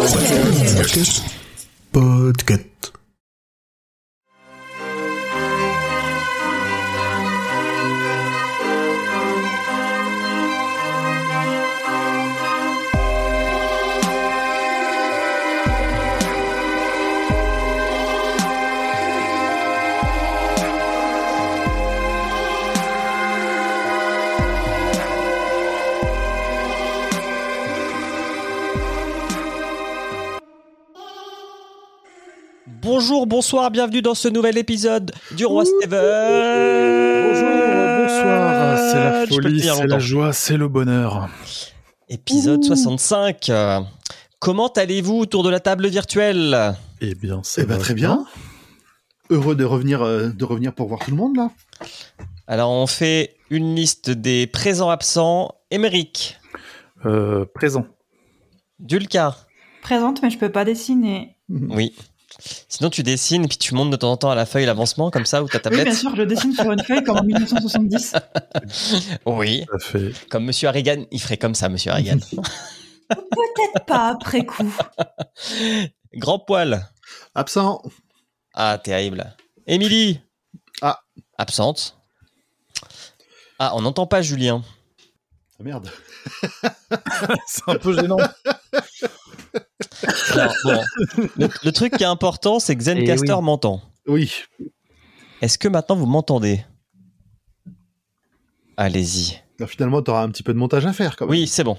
Podcast. Podcast. Bonsoir, bienvenue dans ce nouvel épisode du Roi Steven. Bonjour, bonsoir, c'est la folie, c'est la joie, c'est le bonheur. Épisode 65. Euh, Comment allez-vous autour de la table virtuelle? Eh bien, ça Eh ben, va très bien. Heureux de revenir, euh, de revenir pour voir tout le monde là. Alors, on fait une liste des présents absents. Émeric, Euh, présent. Dulka, Présente, mais je peux pas dessiner. oui. Sinon, tu dessines et puis tu montes de temps en temps à la feuille l'avancement comme ça ou ta Oui, tablette. bien sûr, je dessine sur une feuille comme en 1970. Oui, fait. comme Monsieur Harrigan, il ferait comme ça, Monsieur Harrigan. Peut-être pas après coup. Grand poil. Absent. Ah, terrible. Émilie. Ah. Absente. Ah, on n'entend pas Julien. Ah, merde. C'est un peu gênant. Alors, bon, le, le truc qui est important, c'est que Zencaster Eh oui. m'entend. Oui. Est-ce que maintenant vous m'entendez? Allez-y. Alors, finalement, t'auras un petit peu de montage à faire quand même. Oui, c'est bon.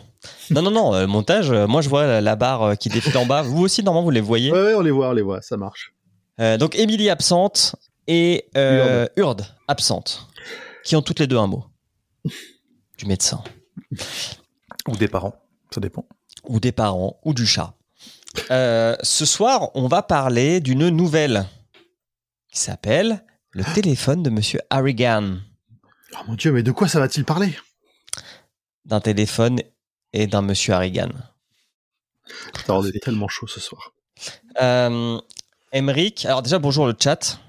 Non, non, non, euh, montage, euh, moi je vois la, la barre euh, qui défile en bas. Vous aussi, normalement, vous les voyez. Ouais, on les voit, on les voit, ça marche. Euh, donc, Émilie absente et euh, Urde absente, qui ont toutes les deux un mot. Du médecin, Ou des parents, ça dépend. Ou des parents, ou du chat. Euh, ce soir, on va parler d'une nouvelle qui s'appelle Le téléphone de Monsieur Harrigan. Oh mon dieu, mais de quoi ça va-t-il parler? D'un téléphone et d'un monsieur Harrigan. Putain, on est tellement chaud ce soir. Euh, Emric, alors déjà bonjour le chat.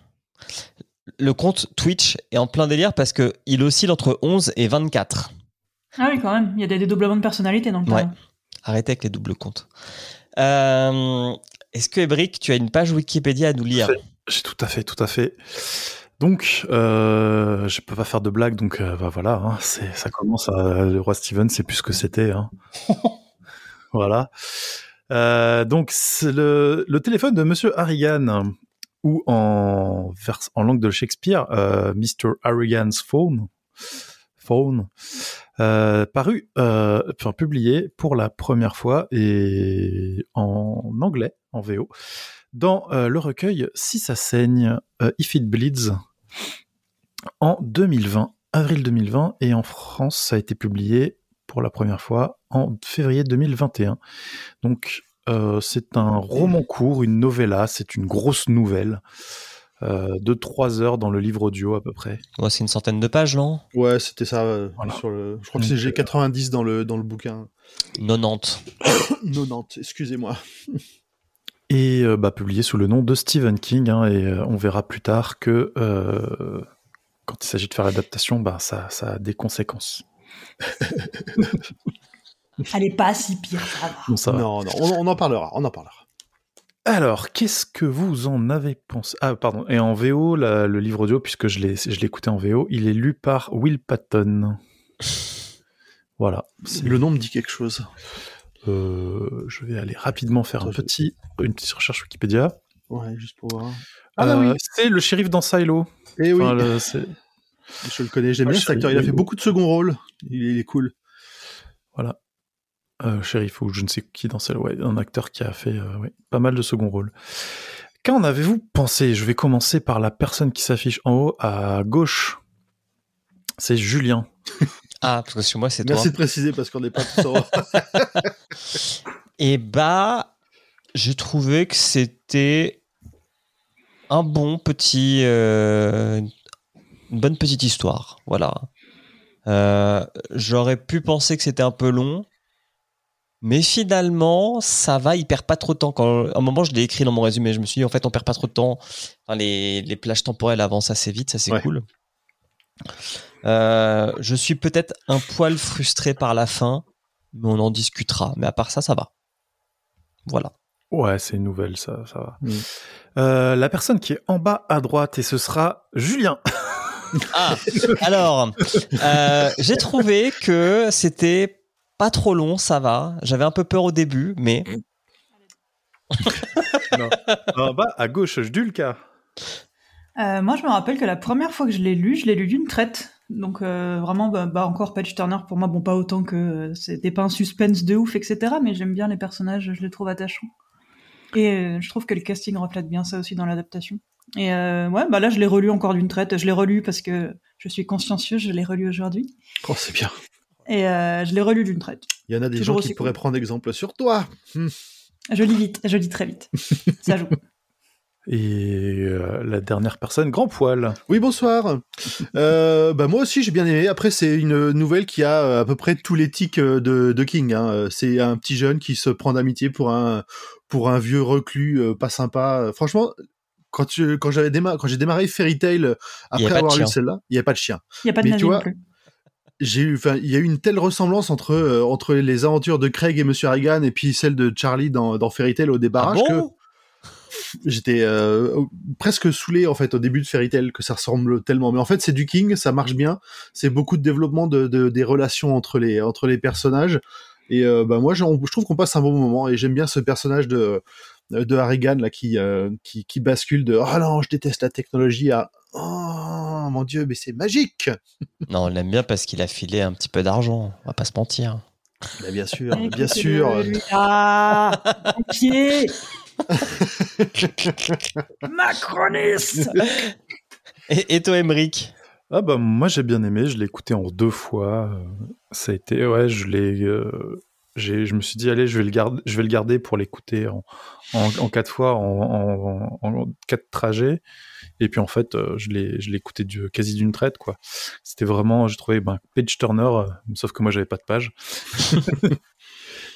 Le compte Twitch est en plein délire parce que il oscille entre 11 et 24. Ah oui, quand même, il y a des dédoublements de personnalité donc. Ouais. Arrêtez avec les doubles comptes. Euh, Est-ce que Emric, tu as une page Wikipédia à nous lire? J'ai tout à fait, tout à fait. Donc, euh, je peux pas faire de blague, donc euh, bah voilà, hein, ça commence à le roi Steven, c'est plus ce que c'était. Hein. voilà. Euh, donc, c'est le, le téléphone de Monsieur Harrigan, ou en, vers, en langue de Shakespeare, Mr. Harrigan's phone, phone, euh, paru, euh, enfin publié pour la première fois et en anglais, en VO, dans euh, le recueil Si ça saigne, If It Bleeds, en 2020, avril 2020, et en France, ça a été publié pour la première fois en février 2021. Donc, c'est un roman court, une novella, c'est une grosse nouvelle de trois heures dans le livre audio à peu près. Ouais, C'est une centaine de pages, non? Ouais, c'était ça. euh, Voilà. sur le... Je crois que c'est G90 dans le, dans le bouquin. 90. 90, excusez-moi. et euh, bah, publié sous le nom de Stephen King. hein, et euh, on verra plus tard que euh, quand il s'agit de faire l'adaptation, bah, ça, ça a des conséquences. Elle est pas si pire, ça va. Bon, ça va. Non, non, on, on en parlera, on en parlera. Alors, qu'est-ce que vous en avez pensé? Ah, pardon. Et en VO, la- le livre audio, puisque je l'ai, je l'ai écouté en VO, il est lu par Will Patton. Voilà. C'est- Le nom me dit quelque chose. Euh, je vais aller rapidement faire un je- une petite recherche Wikipédia. Ouais, juste pour voir. Ah bah oui. C'est le shérif dans Silo. Eh oui, Enfin, le- c'est- je le connais, j'aime Ah, bien cet acteur. Il a fait beaucoup de second rôle. Il, il est cool. Voilà. Euh, shérif ou je ne sais qui dans celle, ouais, un acteur qui a fait euh, ouais, pas mal de second rôle. Qu'en avez-vous pensé? Je vais commencer par la personne qui s'affiche en haut à gauche. C'est Julien. Ah, parce que sur moi, c'est toi. Merci de préciser parce qu'on n'est pas tous en... Et bah, j'ai trouvé que c'était un bon petit, euh, une bonne petite histoire. Voilà. Euh, J'aurais pu penser que c'était un peu long, mais finalement, ça va. Il perd pas trop de temps. Quand, à un moment, je l'ai écrit dans mon résumé. Je me suis dit, en fait, on perd pas trop de temps. Enfin, les, les plages temporelles avancent assez vite. Ça, c'est Ouais. cool. Euh, je suis peut-être un poil frustré par la fin, mais on en discutera. Mais à part ça, ça va. Voilà. Ouais, c'est une nouvelle, ça, ça va. Mm. Euh, la personne qui est en bas à droite, et ce sera Julien. Ah, alors, euh, j'ai trouvé que c'était pas trop long, ça va. J'avais un peu peur au début, mais en bas à gauche, Julka. Euh, moi, je me rappelle que la première fois que je l'ai lu, je l'ai lu d'une traite. Donc euh, vraiment, bah, bah, encore Patch Turner pour moi, bon pas autant que euh, c'était pas un suspense de ouf, etc. Mais j'aime bien les personnages, je les trouve attachants. Et euh, je trouve que le casting reflète bien ça aussi dans l'adaptation. Et euh, ouais, bah là je l'ai relu encore d'une traite. Je l'ai relu parce que je suis consciencieux, je l'ai relu aujourd'hui. Oh, c'est bien. Et euh, je l'ai relu d'une traite. Il y en a des Toujours gens qui cool. pourraient prendre exemple sur toi. Hmm. Je lis vite, je lis très vite. Ça joue. Et euh, la dernière personne, Grand Poil. Oui, bonsoir. Euh, bah moi aussi j'ai bien aimé. Après c'est une nouvelle qui a euh, à peu près tous les tics de, de King. hein. C'est un petit jeune qui se prend d'amitié pour un pour un vieux reclus pas sympa. Franchement, quand tu, quand j'avais quand j'ai démarré Fairy Tail après avoir lu celle-là, il y a pas de chien. Il y a pas de Mais nazi tu vois, non plus. J'ai eu, enfin, il y a eu une telle ressemblance entre euh, entre les aventures de Craig et Monsieur Harrigan et puis celle de Charlie dans dans Fairy Tail au Ah débarrage que bon? J'étais euh, presque saoulé en fait au début de Fairy Tail que ça ressemble tellement. Mais en fait c'est du King ça marche bien. C'est beaucoup de développement de, de- des relations entre les entre les personnages. Et euh, bah moi je trouve qu'on passe un bon moment et j'aime bien ce personnage de de Harrigan là qui euh, qui, qui bascule de oh non je déteste la technologie à oh mon dieu mais c'est magique Non, on l'aime bien parce qu'il a filé un petit peu d'argent. On va pas se mentir. Bien sûr bien sûr. Ah, pied. Macroniste. Et, et toi, Emmerich Ah bah moi j'ai bien aimé, je l'ai écouté en deux fois. Ça a été ouais, je l'ai euh, j'ai je me suis dit allez, je vais le garder je vais le garder pour l'écouter en, en en quatre fois en, en, en quatre trajets et puis en fait euh, je l'ai je l'ai écouté du, quasi d'une traite quoi. C'était vraiment j'ai trouvé ben page turner euh, sauf que moi j'avais pas de page.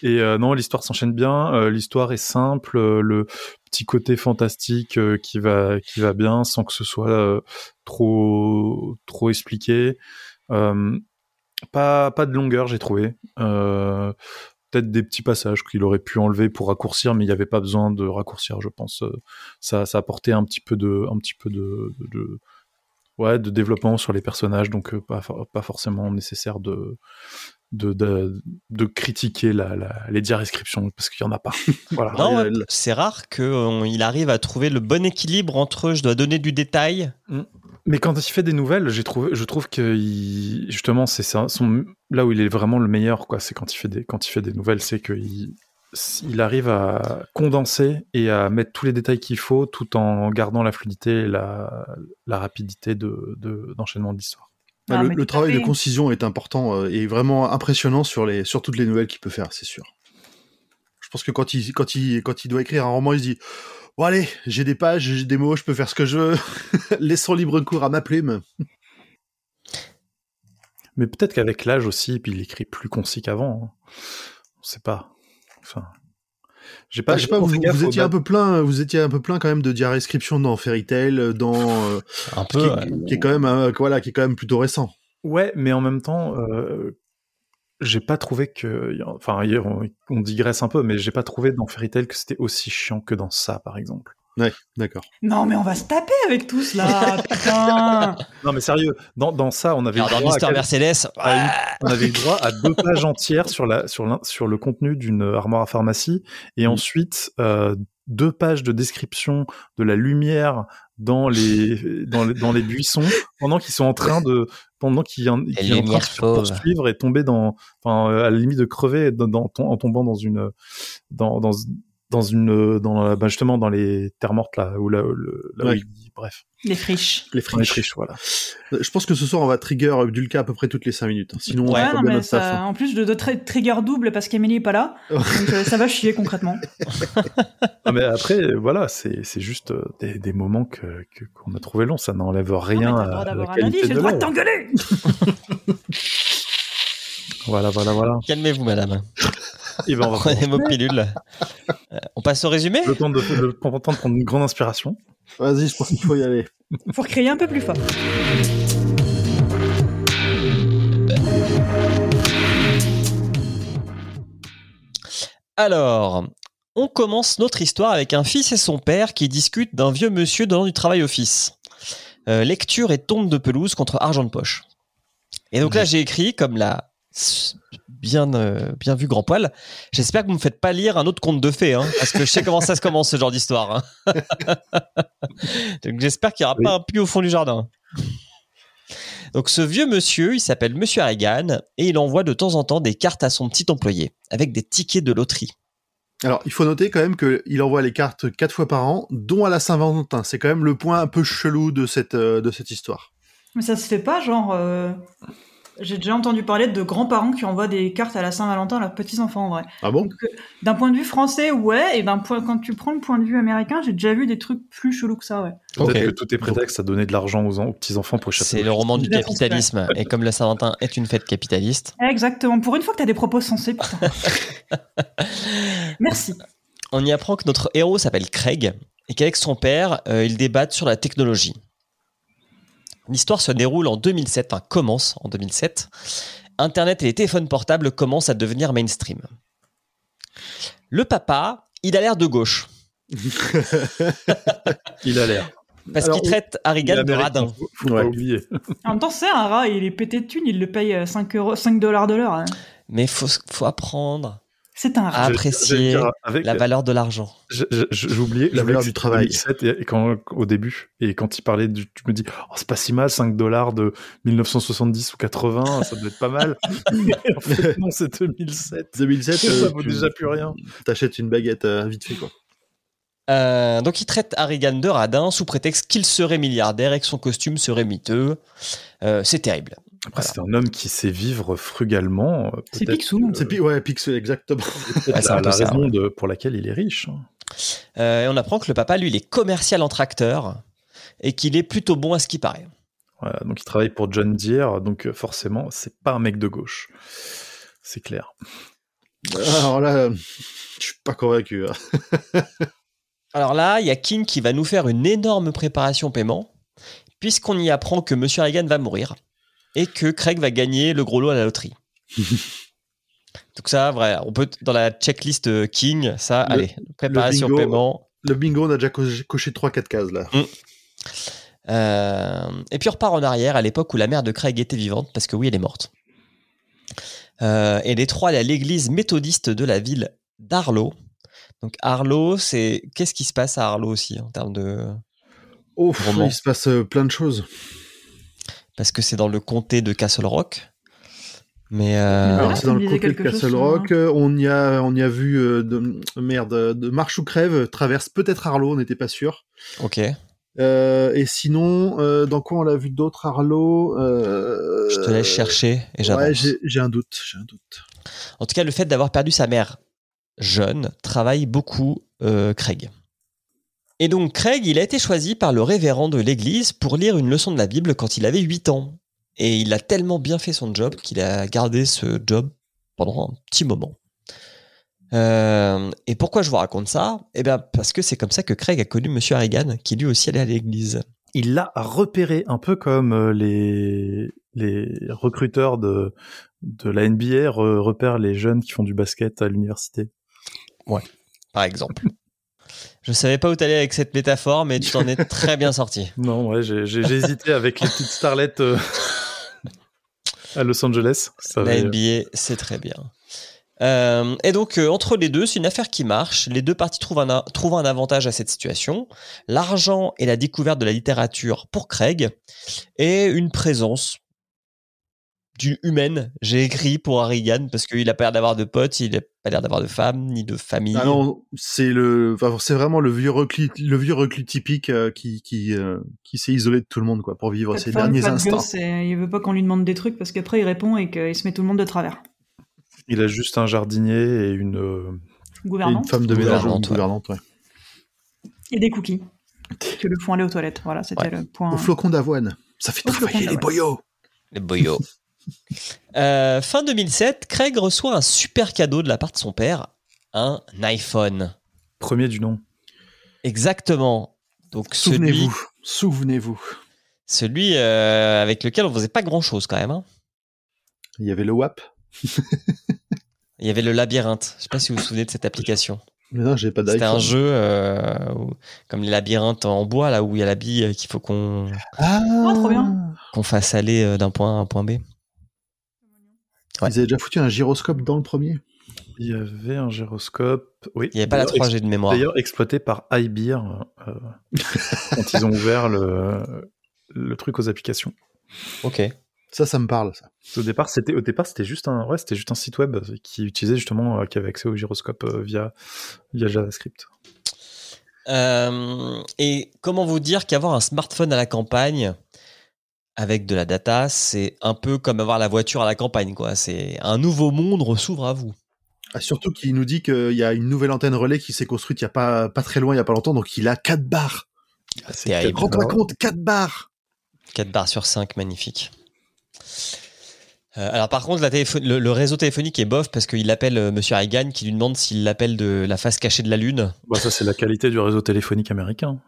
Et euh, non, l'histoire s'enchaîne bien. euh, l'histoire est simple, euh, le petit côté fantastique qui va qui va bien, sans que ce soit trop trop expliqué. Pas pas de longueur, j'ai trouvé. Euh, Peut-être des petits passages qu'il aurait pu enlever pour raccourcir, mais il n'y avait pas besoin de raccourcir, je pense. Euh, Ça ça apportait un petit peu de un petit peu de, de, de- ouais de développement sur les personnages, donc euh, pas pas forcément nécessaire de de, de, de critiquer la, la, les descriptions parce qu'il y en a pas. Voilà. Non, ouais, c'est rare qu'il arrive à trouver le bon équilibre entre je dois donner du détail. Mais quand il fait des nouvelles, j'ai trouvé, je trouve que il- justement c'est ça, son, là où il est vraiment le meilleur, quoi. C'est quand il fait des, quand il fait des nouvelles, c'est qu'il il arrive à condenser et à mettre tous les détails qu'il faut, tout en gardant la fluidité et la, la rapidité de, de- d'enchaînement de l'histoire. Ah, le, travail de concision est important euh, et vraiment impressionnant sur les sur toutes les nouvelles qu'il peut faire, c'est sûr. Je pense que quand il quand il quand il doit écrire un roman, il se dit bon allez, j'ai des pages, j'ai des mots, je peux faire ce que je veux. Laissons libre cours à ma plume. Mais peut-être qu'avec l'âge aussi, puis il écrit plus concis qu'avant. hein. On sait pas. Enfin, j'ai pas, Bah, je sais pas, vous, étiez un peu plein, vous étiez un peu plein quand même de descriptions dans Fairy Tail, dans euh, Un qui, peu. ouais. qui est quand même euh, voilà, qui est quand même plutôt récent. Ouais, mais en même temps, euh, j'ai pas trouvé que. Enfin, on, on digresse un peu, mais j'ai pas trouvé dans Fairy Tail que c'était aussi chiant que dans ça, par exemple. Ouais, d'accord. Non, mais on va se taper avec tous là. Putain. Non, mais sérieux, dans, dans ça, on avait, dans droit à Mister quel- Mercedes, à une- on avait droit à deux pages entières sur, la, sur, sur le contenu d'une armoire à pharmacie, et Mm. ensuite euh, deux pages de description de la lumière dans les, dans les, dans les buissons, pendant qu'ils sont en train de. Pendant qu'ils en- qu'ils sont en train de se poursuivre et tomber dans. Enfin, à la limite de crever dans, dans- en tombant dans une. Dans, dans, dans une dans la- bah, justement dans les terres mortes là où là, le, là où Ouais. il- bref Les friches. Les dans les friches. friches voilà Euh, Je pense que ce soir on va trigger euh, Dulca à peu près toutes les 5 minutes. hein. Sinon, on Ouais, non, mais notre taf, ça, hein. en plus de, de tra- trigger double parce qu'Emily est pas là. Donc euh, ça va chier concrètement. Mais après, voilà, c'est c'est juste euh, des, des moments que que- qu'on a trouvé longs. Ça n'enlève rien Non, à le droit la d'avoir un avis, qualité j'ai le droit de t'engueuler. Voilà, voilà, voilà. calmez-vous, madame. Et ben, on va Prenez vos pilules. Euh, on passe au résumé le temps de, le temps de prendre une grande inspiration. Vas-y, je pense qu'il faut y aller. Faut crier un peu plus fort. Alors, On commence notre histoire avec un fils et son père qui discutent d'un vieux monsieur donnant du travail au fils. Euh, lecture et tombe de pelouse contre argent de poche. Et donc là, j'ai écrit, comme l'a bien, euh, bien vu grand poil, j'espère que vous me faites pas lire un autre conte de fées, hein, parce que je sais comment ça se commence ce genre d'histoire. hein. donc j'espère qu'il n'y aura Oui. pas un puits au fond du jardin. Donc ce vieux monsieur, il s'appelle Monsieur Harrigan et il envoie de temps en temps des cartes à son petit employé avec des tickets de loterie. Alors, il faut noter quand même qu'il envoie les cartes quatre fois par an, dont à la Saint-Valentin. C'est quand même le point un peu chelou de cette, euh, de cette histoire. Mais ça se fait pas, genre. euh, J'ai déjà entendu parler de grands-parents qui envoient des cartes à la Saint-Valentin à leurs petits-enfants, en vrai. Ah bon? D'un point de vue français, ouais, et d'un point, quand tu prends le point de vue américain, j'ai déjà vu des trucs plus chelous que ça, ouais. Peut-être Ok. que tout est prétexte à donner de l'argent aux, en- aux petits-enfants pour échapper C'est le roman du capitalisme. Et comme la Saint-Valentin est une fête capitaliste, Exactement. Pour une fois que t'as des propos sensés, putain. Merci. on y apprend que notre héros s'appelle Craig et qu'avec son père, euh, ils débattent sur la technologie. L'histoire se déroule en 2007, enfin commence en 2007. Internet et les téléphones portables commencent à devenir mainstream. Le papa, il a l'air de gauche Il a l'air. parce qu'il traite Harrigan de radin. Faut, faut Ouais. pas oublier. En même temps, c'est un rat, il est pété de thunes, il le paye euh, 5, euros, 5 dollars de l'heure. hein. Mais faut, faut apprendre C'est un apprécier dire, avec, la valeur de l'argent. Je- je- je- J'ai oublié La je valeur du travail. c'était 2007 et, et quand, au début, et quand il parlait, du, tu me dis, oh, c'est pas si mal, 5 dollars de 1970 ou 80, ça doit être pas mal. En fait, non, c'est 2007. 2007, Ça euh, vaut tu- déjà plus rien. T'achètes une baguette euh, vite fait, quoi. Euh, donc il traite Harrigan de radin sous prétexte qu'il serait milliardaire et que son costume serait miteux. Euh, c'est terrible. Après, Voilà. c'est un homme qui sait vivre frugalement. euh, C'est Picsou. que- C'est pi- ouais, Pixel, exactement. Ouais, c'est un la, peu la ça, raison ouais. de, pour laquelle il est riche. hein. Euh, et on apprend que le papa, lui, il est commercial en tracteur et qu'il est plutôt bon à ce qui paraît. Voilà, donc il travaille pour John Deere, donc euh, forcément, c'est pas un mec de gauche. C'est clair. Alors là, euh, je suis pas convaincu. hein. Alors là, il y a King qui va nous faire une énorme préparation paiement, puisqu'on y apprend que Monsieur Harrigan va mourir et que Craig va gagner le gros lot à la loterie. Donc ça, vrai, on peut dans la checklist euh, King, ça, Le- allez, préparation bingo. paiement. Le bingo, on a déjà co- coché 3-4 cases, là. Euh, et puis on repart en arrière à l'époque où la mère de Craig était vivante, parce que oui, elle est morte. Euh, et les trois à l'église méthodiste de la ville d'Arlo. Donc Arlo, c'est qu'est-ce qui se passe à Arlo aussi en termes de Oh, il se passe plein de choses. Parce que c'est dans le comté de Castle Rock. Mais euh, Alors, Ah, c'est dans le côté de chose, Castle Rock. euh, On y a, on y a vu euh, de, merde, de marche ou crève, traverse peut-être Arlo, on n'était pas sûr. ok, Euh, et sinon, euh, dans quoi on l'a vu d'autres Arlo euh, je te laisse chercher et j'avance. Ouais, j'ai j'ai un doute, j'ai un doute. en tout cas, le fait d'avoir perdu sa mère jeune travaille beaucoup euh, Craig. Et donc Craig, il a été choisi par le révérend de l'église pour lire une leçon de la Bible quand il avait 8 ans. Et il a tellement bien fait son job qu'il a gardé ce job pendant un petit moment. Euh, et pourquoi je vous raconte ça? Eh bien, parce que c'est comme ça que Craig a connu Monsieur Harrigan, qui lui aussi allait à l'église. Il l'a repéré un peu comme euh, les, les recruteurs de, de la NBA re- repèrent les jeunes qui font du basket à l'université. par exemple. Je savais pas où t'allais avec cette métaphore, mais tu t'en es très bien sorti. Non, ouais, j'ai hésité avec les petites starlettes euh, à Los Angeles. Ça La avait- NBA, c'est très bien. Euh, et donc, euh, entre les deux, c'est une affaire qui marche. Les deux parties trouvent un, trouvent un avantage à cette situation. L'argent et la découverte de la littérature pour Craig et une présence du humaine. J'ai écrit pour Harrigan parce qu'il a pas l'air d'avoir de potes, il a pas l'air d'avoir de femme ni de famille. Ah non, c'est le, enfin, c'est vraiment le vieux reclus, le vieux reclus typique euh, qui qui euh, qui s'est isolé de tout le monde quoi pour vivre ses de derniers pas de instants. gosse, et il veut pas qu'on lui demande des trucs parce qu'après il répond et qu'il se met tout le monde de travers. Il a juste un jardinier et une. euh, Et une femme de ménage, Gouvernante, une ouais. gouvernante, ouais. Et des cookies. Que le font aller aux toilettes. Voilà, c'était le point. Au flocon d'avoine, ça fait Au travailler les boyaux. Les boyaux. Euh, fin 2007, Craig reçoit un super cadeau de la part de son père, un iPhone. premier du nom. Exactement. Donc celui, Souvenez-vous, souvenez-vous. celui euh, avec lequel on faisait pas grand chose quand même. hein. Il y avait le WAP. Il y avait le labyrinthe. Je sais pas si vous vous souvenez de cette application. Mais non, j'ai pas C'était un d'iPhone. jeu euh, où- comme les labyrinthes en bois, là où il y a la bille qu'il faut qu'on Ah, Oh, qu'on fasse aller d'un point A à un point B. Ouais. Ils avaient déjà foutu un gyroscope dans le premier. Il y avait un gyroscope. Oui. Il n'y avait pas la D'ailleurs, 3G de mémoire. D'ailleurs, exploité par iBeer euh, quand ils ont ouvert le, le truc aux applications. Ok. Ça, ça me parle, ça. Au départ, c'était au départ c'était juste un ouais, c'était juste un site web qui utilisait justement euh, qui avait accès au gyroscope euh, via via JavaScript. Euh, et comment vous dire qu'avoir un smartphone à la campagne avec de la data, c'est un peu comme avoir la voiture à la campagne, quoi. C'est un nouveau monde s'ouvre à vous. Ah, surtout qu'il nous dit qu'il y a une nouvelle antenne relais qui s'est construite il y a pas, pas très loin, il y a pas longtemps, donc il a 4 barres. C'est terrible. Rends-toi compte, 4 barres 4 barres sur 5, magnifique. Euh, alors par contre, la le, le réseau téléphonique est bof parce qu'il appelle euh, Monsieur Reagan qui lui demande s'il l'appelle de la face cachée de la Lune. Bah, ça c'est la qualité du réseau téléphonique américain.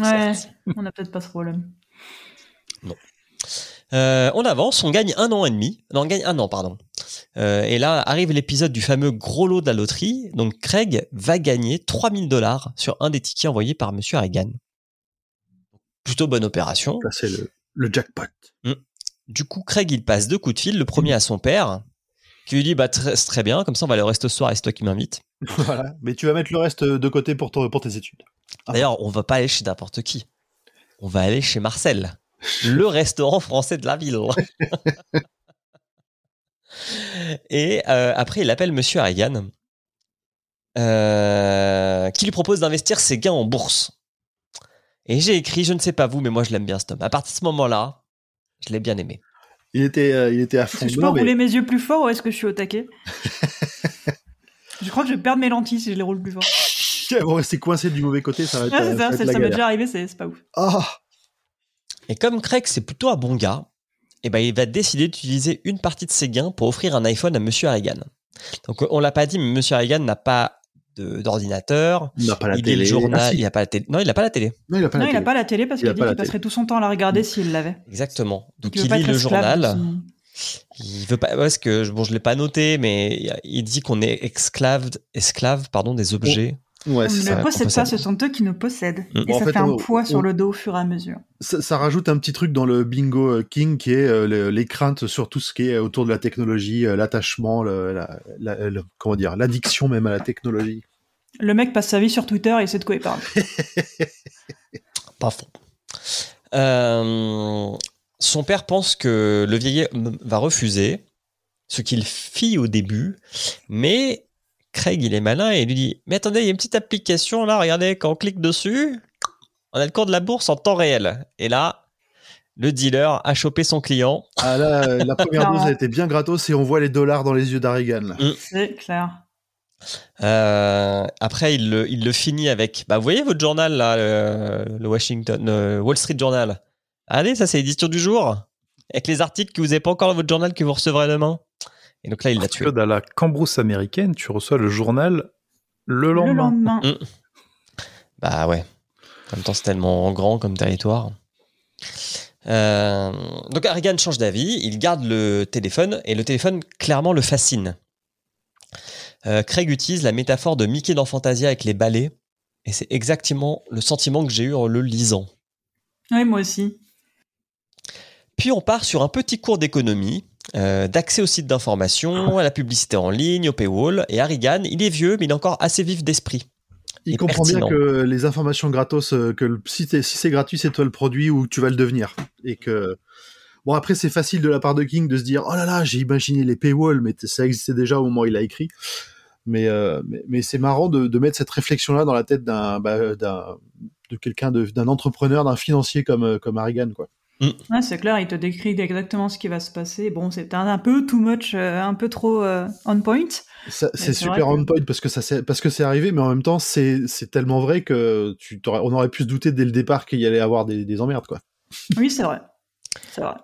Ouais, on a peut-être pas ce problème. Euh, on avance, on gagne un an et demi. Non, on gagne un an, pardon. Euh, et là arrive l'épisode du fameux gros lot de la loterie. Donc Craig va gagner 3000 dollars sur un des tickets envoyés par Monsieur Reagan. Plutôt bonne opération. Là, c'est le, le jackpot. Du coup, Craig, il passe deux coups de fil. Le premier à son père, qui lui dit bah, très, c'est très bien, comme ça on va aller au resto ce soir et c'est toi qui m'invites. voilà. Mais tu vas mettre le reste de côté pour, ton- pour tes études. Ah. D'ailleurs, on va pas aller chez n'importe qui. On va aller chez Marcel, le restaurant français de la ville. Et euh, après, il appelle Monsieur Reagan, euh, qui lui propose d'investir ses gains en bourse. Et j'ai écrit, je ne sais pas vous, mais moi je l'aime bien cet homme. À partir de ce moment-là, je l'ai bien aimé. Il était, euh, il était à Est-ce fond. que je peux mais- rouler mes yeux plus fort ou est-ce que je suis au taquet? Je crois que je vais perdre mes lentilles si je les roule plus fort. Vont rester coincées du mauvais côté, ça va être, Ah, euh, c'est ça ça, c'est- ça m'est déjà arrivé, c'est c'est pas ouf. Ah Et comme Craig, c'est plutôt un bon gars, eh ben, il va décider d'utiliser une partie de ses gains pour offrir un iPhone à Monsieur Reagan. Donc, on l'a pas dit, mais Monsieur Reagan n'a pas d'ordinateur. il n'a pas la Il télé. le journal. Ah, si. il a pas la télé. Non, il n'a pas la télé. Non, il n'a pas la télé. pas la télé parce qu'il dit qu'il passerait tout son temps à la regarder s'il l'avait. Exactement. Donc, Il il, lit le journal. Il veut pas. Parce que bon, je l'ai pas noté, mais il dit qu'on est esclave, esclave, pardon, des objets. Ouais, On ne ça. possède pas, ce sont eux qui nous possèdent. Mm. Et Bon, en ça fait, fait un on- poids sur on- le dos au fur et à mesure. ça, ça rajoute un petit truc dans le bingo euh, king qui est euh, le- les craintes sur tout ce qui est autour de la technologie, euh, l'attachement, le- la, la- le- comment dire, l'addiction même à la technologie. Le mec passe sa vie sur Twitter et il sait de quoi il parle. Pas faux. Euh, son père pense que le vieil homme va refuser, ce qu'il fit au début, mais Craig, il est malin et il lui dit Mais attendez, il y a une petite application là, regardez, quand on clique dessus, on a le cours de la bourse en temps réel. Et là, le dealer a chopé son client. Ah là, la première dose a été bien gratos et on voit les dollars dans les yeux d'Arigan. là. C'est clair. Euh, après, il le, il le finit avec Bah, vous voyez votre journal là, le, le Washington, le Wall Street Journal? Allez, ça c'est l'édition du jour. Avec les articles que vous n'avez pas encore dans votre journal que vous recevrez demain. Et donc là, il l'a tué. Dans la cambrousse américaine, tu reçois le journal le lendemain. Le lendemain. Mm. Bah ouais. En même temps, c'est tellement grand comme territoire. Euh, donc Harrigan change d'avis, il garde le téléphone et le téléphone clairement le fascine. Euh, Craig utilise la métaphore de Mickey dans Fantasia avec les balais et c'est exactement le sentiment que j'ai eu en le lisant. Oui, moi aussi. Puis on part sur un petit cours d'économie, euh, d'accès aux sites d'information, à la publicité en ligne, au paywall. Et Harrigan, il est vieux, mais il est encore assez vif d'esprit. Il comprend pertinent. bien que les informations gratos, euh, que le- si, si c'est gratuit, c'est toi le produit ou tu vas le devenir. Et que bon après c'est facile de la part de King de se dire oh là là j'ai imaginé les paywalls, mais ça existait déjà au moment où il a écrit. Mais euh, mais, mais c'est marrant de, de mettre cette réflexion là dans la tête d'un bah, de quelqu'un d'un entrepreneur, d'un financier comme comme Harrigan quoi. Ouais, c'est clair, il te décrit exactement ce qui va se passer. Bon, c'est un, un peu too much, euh, un peu trop euh, on point. C'est super que- on point parce que ça c'est parce que c'est arrivé, mais en même temps c'est c'est tellement vrai que tu on aurait pu se douter dès le départ qu'il y allait avoir des, des emmerdes quoi. Oui, c'est vrai. C'est vrai.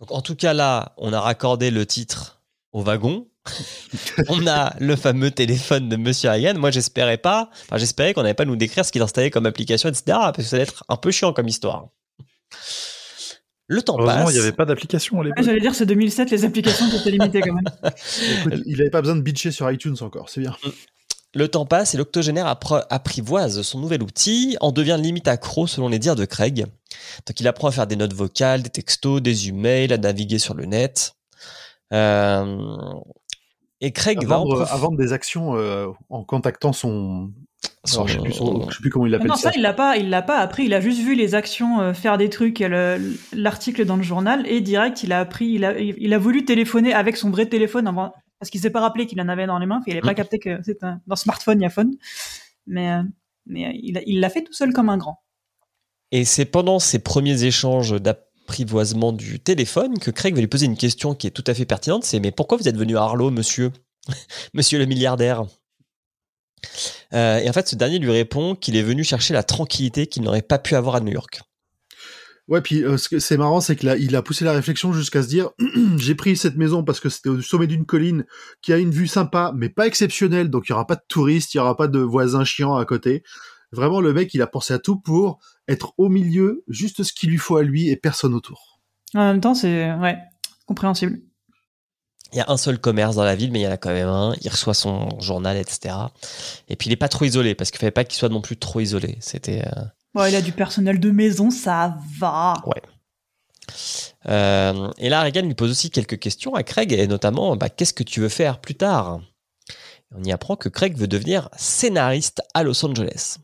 Donc, en tout cas, là, on a raccordé le titre au wagon. on a le fameux téléphone de Monsieur Ryan. Moi, j'espérais pas, enfin, j'espérais qu'on n'allait pas nous décrire ce qu'il installait comme application, etc. Parce que ça allait être un peu chiant comme histoire. Le temps passe. il n'y avait pas d'application à Ouais, l'époque. J'allais dire, c'est 2007, les applications étaient limitées quand même. Écoute, il avait pas besoin de bitcher sur iTunes encore, c'est bien. Le temps passe et l'octogénaire apprivoise son nouvel outil, en devient limite accro selon les dires de Craig. Donc il apprend à faire des notes vocales, des textos, des emails, à naviguer sur le net. Euh, et Craig À va en vendre, prof- à vendre des actions euh, en contactant son. Son- alors, je, sais plus son- je sais plus comment il Ah appelle non, ça. ça, il l'a pas, il l'a pas appris. Il a juste vu les actions euh, faire des trucs, le- l'article dans le journal, et direct, il a appris, il a, il a voulu téléphoner avec son vrai téléphone parce qu'il s'est pas rappelé qu'il en avait dans les mains, il avait pas capté que c'était un- dans smartphone, il y a phone. Mais, euh, mais euh, il a- il l'a fait tout seul comme un grand. Et c'est pendant ces premiers échanges d'apprivoisement du téléphone que Craig va lui poser une question qui est tout à fait pertinente. C'est mais pourquoi vous êtes venu à Arlo, monsieur, monsieur le milliardaire? Euh, Et en fait, ce dernier lui répond qu'il est venu chercher la tranquillité qu'il n'aurait pas pu avoir à New York. Ouais, puis euh, ce que c'est marrant, c'est qu'il a, il a poussé la réflexion jusqu'à se dire j'ai pris cette maison parce que c'était au sommet d'une colline qui a une vue sympa, mais pas exceptionnelle, donc il y aura pas de touristes, il y aura pas de voisins chiants à côté. Vraiment, le mec, il a pensé à tout pour être au milieu, juste ce qu'il lui faut à lui et personne autour. En même temps, c'est ouais, compréhensible. Il y a un seul commerce dans la ville, mais il y en a quand même un. Il reçoit son journal, etc. Et puis il n'est pas trop isolé, parce qu'il fallait pas qu'il soit non plus trop isolé. C'était. euh, il a du personnel de maison, ça va. Euh, et là, Reagan lui pose aussi quelques questions à Craig, et notamment, bah, qu'est-ce que tu veux faire plus tard? On y apprend que Craig veut devenir scénariste à Los Angeles.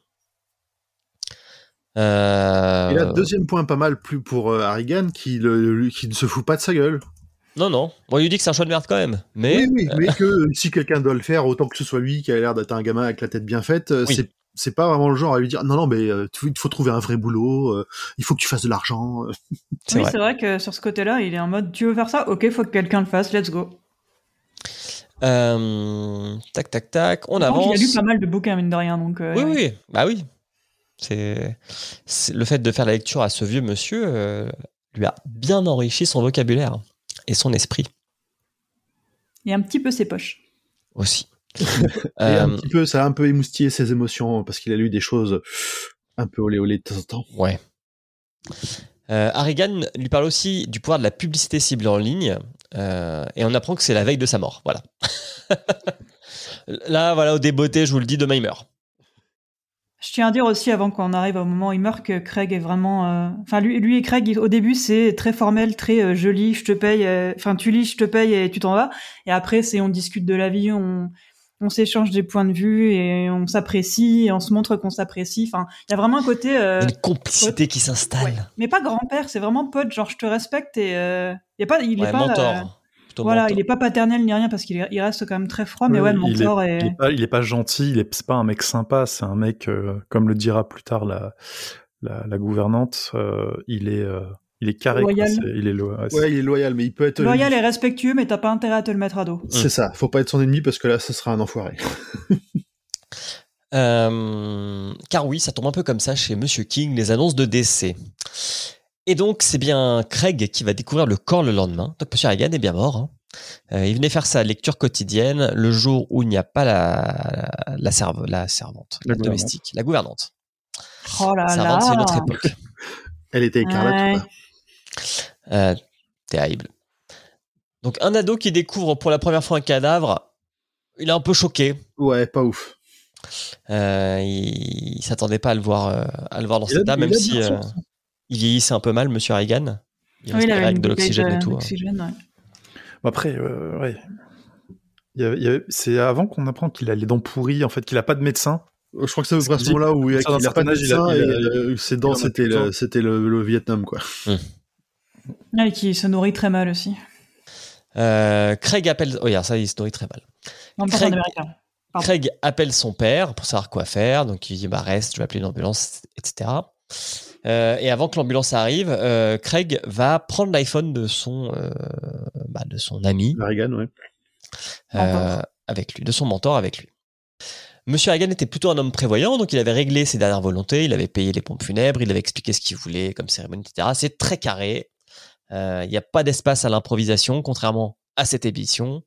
Euh, Et là, deuxième point pas mal plus pour Harrigan, qui, le, lui- qui ne se fout pas de sa gueule. Non, non. Bon, il lui dit que c'est un choix de merde quand même. Mais Oui, oui, mais que euh, si quelqu'un doit le faire, autant que ce soit lui qui a l'air d'être un gamin avec la tête bien faite, euh, Oui. c'est c'est pas vraiment le genre à lui dire non non mais euh, il faut trouver un vrai boulot, euh, il faut que tu fasses de l'argent. oui, c'est vrai que sur ce côté-là, il est en mode tu veux faire ça? Ok, faut que quelqu'un le fasse, let's go. Euh, tac, tac, tac. On avance. Il a lu pas mal de bouquins, mine de rien, donc. euh, Oui, ouais. oui, bah oui. C'est le fait de faire la lecture à ce vieux monsieur euh, lui a bien enrichi son vocabulaire et son esprit Et un petit peu ses poches. aussi. Et Euh, un petit peu, ça a un peu émoustillé ses émotions parce qu'il a lu des choses un peu olé olé de temps en temps. ouais. Euh, Harrigan lui parle aussi du pouvoir de la publicité ciblée en ligne euh, et on apprend que c'est la veille de sa mort. Voilà. Là, voilà, au débeauté, je vous le dis, demain il meurt. Je tiens à dire aussi, avant qu'on arrive au moment où il meurt, que Craig est vraiment. euh, Enfin, lui, lui et Craig, au début, c'est très formel, très euh, joli, je te paye. euh, Enfin, tu lis, je te paye et tu t'en vas. Et après, c'est on discute de la vie, on, on s'échange des points de vue et on s'apprécie, et on se montre qu'on s'apprécie. Enfin, il y a vraiment un côté. euh, y a une complicité qui s'installe. Mais pas grand-père, c'est vraiment pote, genre je te respecte et. euh, il est pas, il Ouais, est pas. mentor. Plutôt voilà, il est pas paternel ni rien parce qu'il est- il reste quand même très froid, mais Ouais, il est-. Il est pas, il est pas gentil, il est, c'est pas un mec sympa, c'est un mec, euh, comme le dira plus tard la, la, la gouvernante, euh, il est, euh, il est carré. Loyal. il est lo- ouais, c'est- Ouais, il est loyal, mais il peut être Loyal et respectueux, mais t'as pas intérêt à te le mettre à dos. C'est ça, faut pas être son ennemi parce que là, ce sera un enfoiré. Euh, car oui, ça tombe un peu comme ça chez Monsieur King, les annonces de décès. Et donc, c'est bien Craig qui va découvrir le corps le lendemain. Donc, Monsieur Hagan est bien mort. hein. Euh, il venait faire sa lecture quotidienne le jour où il n'y a pas la, la, serve, la servante, la, La domestique, la gouvernante. Oh là servante, là. c'est une autre époque. Elle était écarlate. Ouais. ou pas? Euh, terrible. Donc, un ado qui découvre pour la première fois un cadavre, il est un peu choqué. Ouais, pas ouf. Euh, il, il s'attendait pas à le voir, euh, à le voir dans cet état, même si euh. Il vieillissait un peu mal, Monsieur Reagan. Il Oui, avec de l'oxygène et de- tout. hein. ouais. Après, euh, ouais. Il y avait- il y avait- c'est avant qu'on apprend qu'il a les dents pourries, en fait, qu'il a pas de médecin. Je crois que c'est à peu près à ce moment-là où il à un a, il a pas de âge, il a- médecin il a- et euh, ses dents, c'était le, le, le Vietnam, quoi. Ouais, qui se nourrit très mal aussi. Euh, Craig appelle. Oh, regarde, ça, il se nourrit très mal. Craig-. Pardon. Craig appelle son père pour savoir quoi faire. Donc, il dit bah, reste, je vais appeler une ambulance, etc. Euh, et avant que l'ambulance arrive, euh, Craig va prendre l'iPhone de son, euh, bah, de son ami Reagan, ouais. avec lui, de son mentor avec lui. Monsieur Hagan était plutôt un homme prévoyant, donc il avait réglé ses dernières volontés, il avait payé les pompes funèbres, il avait expliqué ce qu'il voulait comme cérémonie, etc. C'est très carré. Il n'y a pas d'espace à l'improvisation, contrairement à cette édition.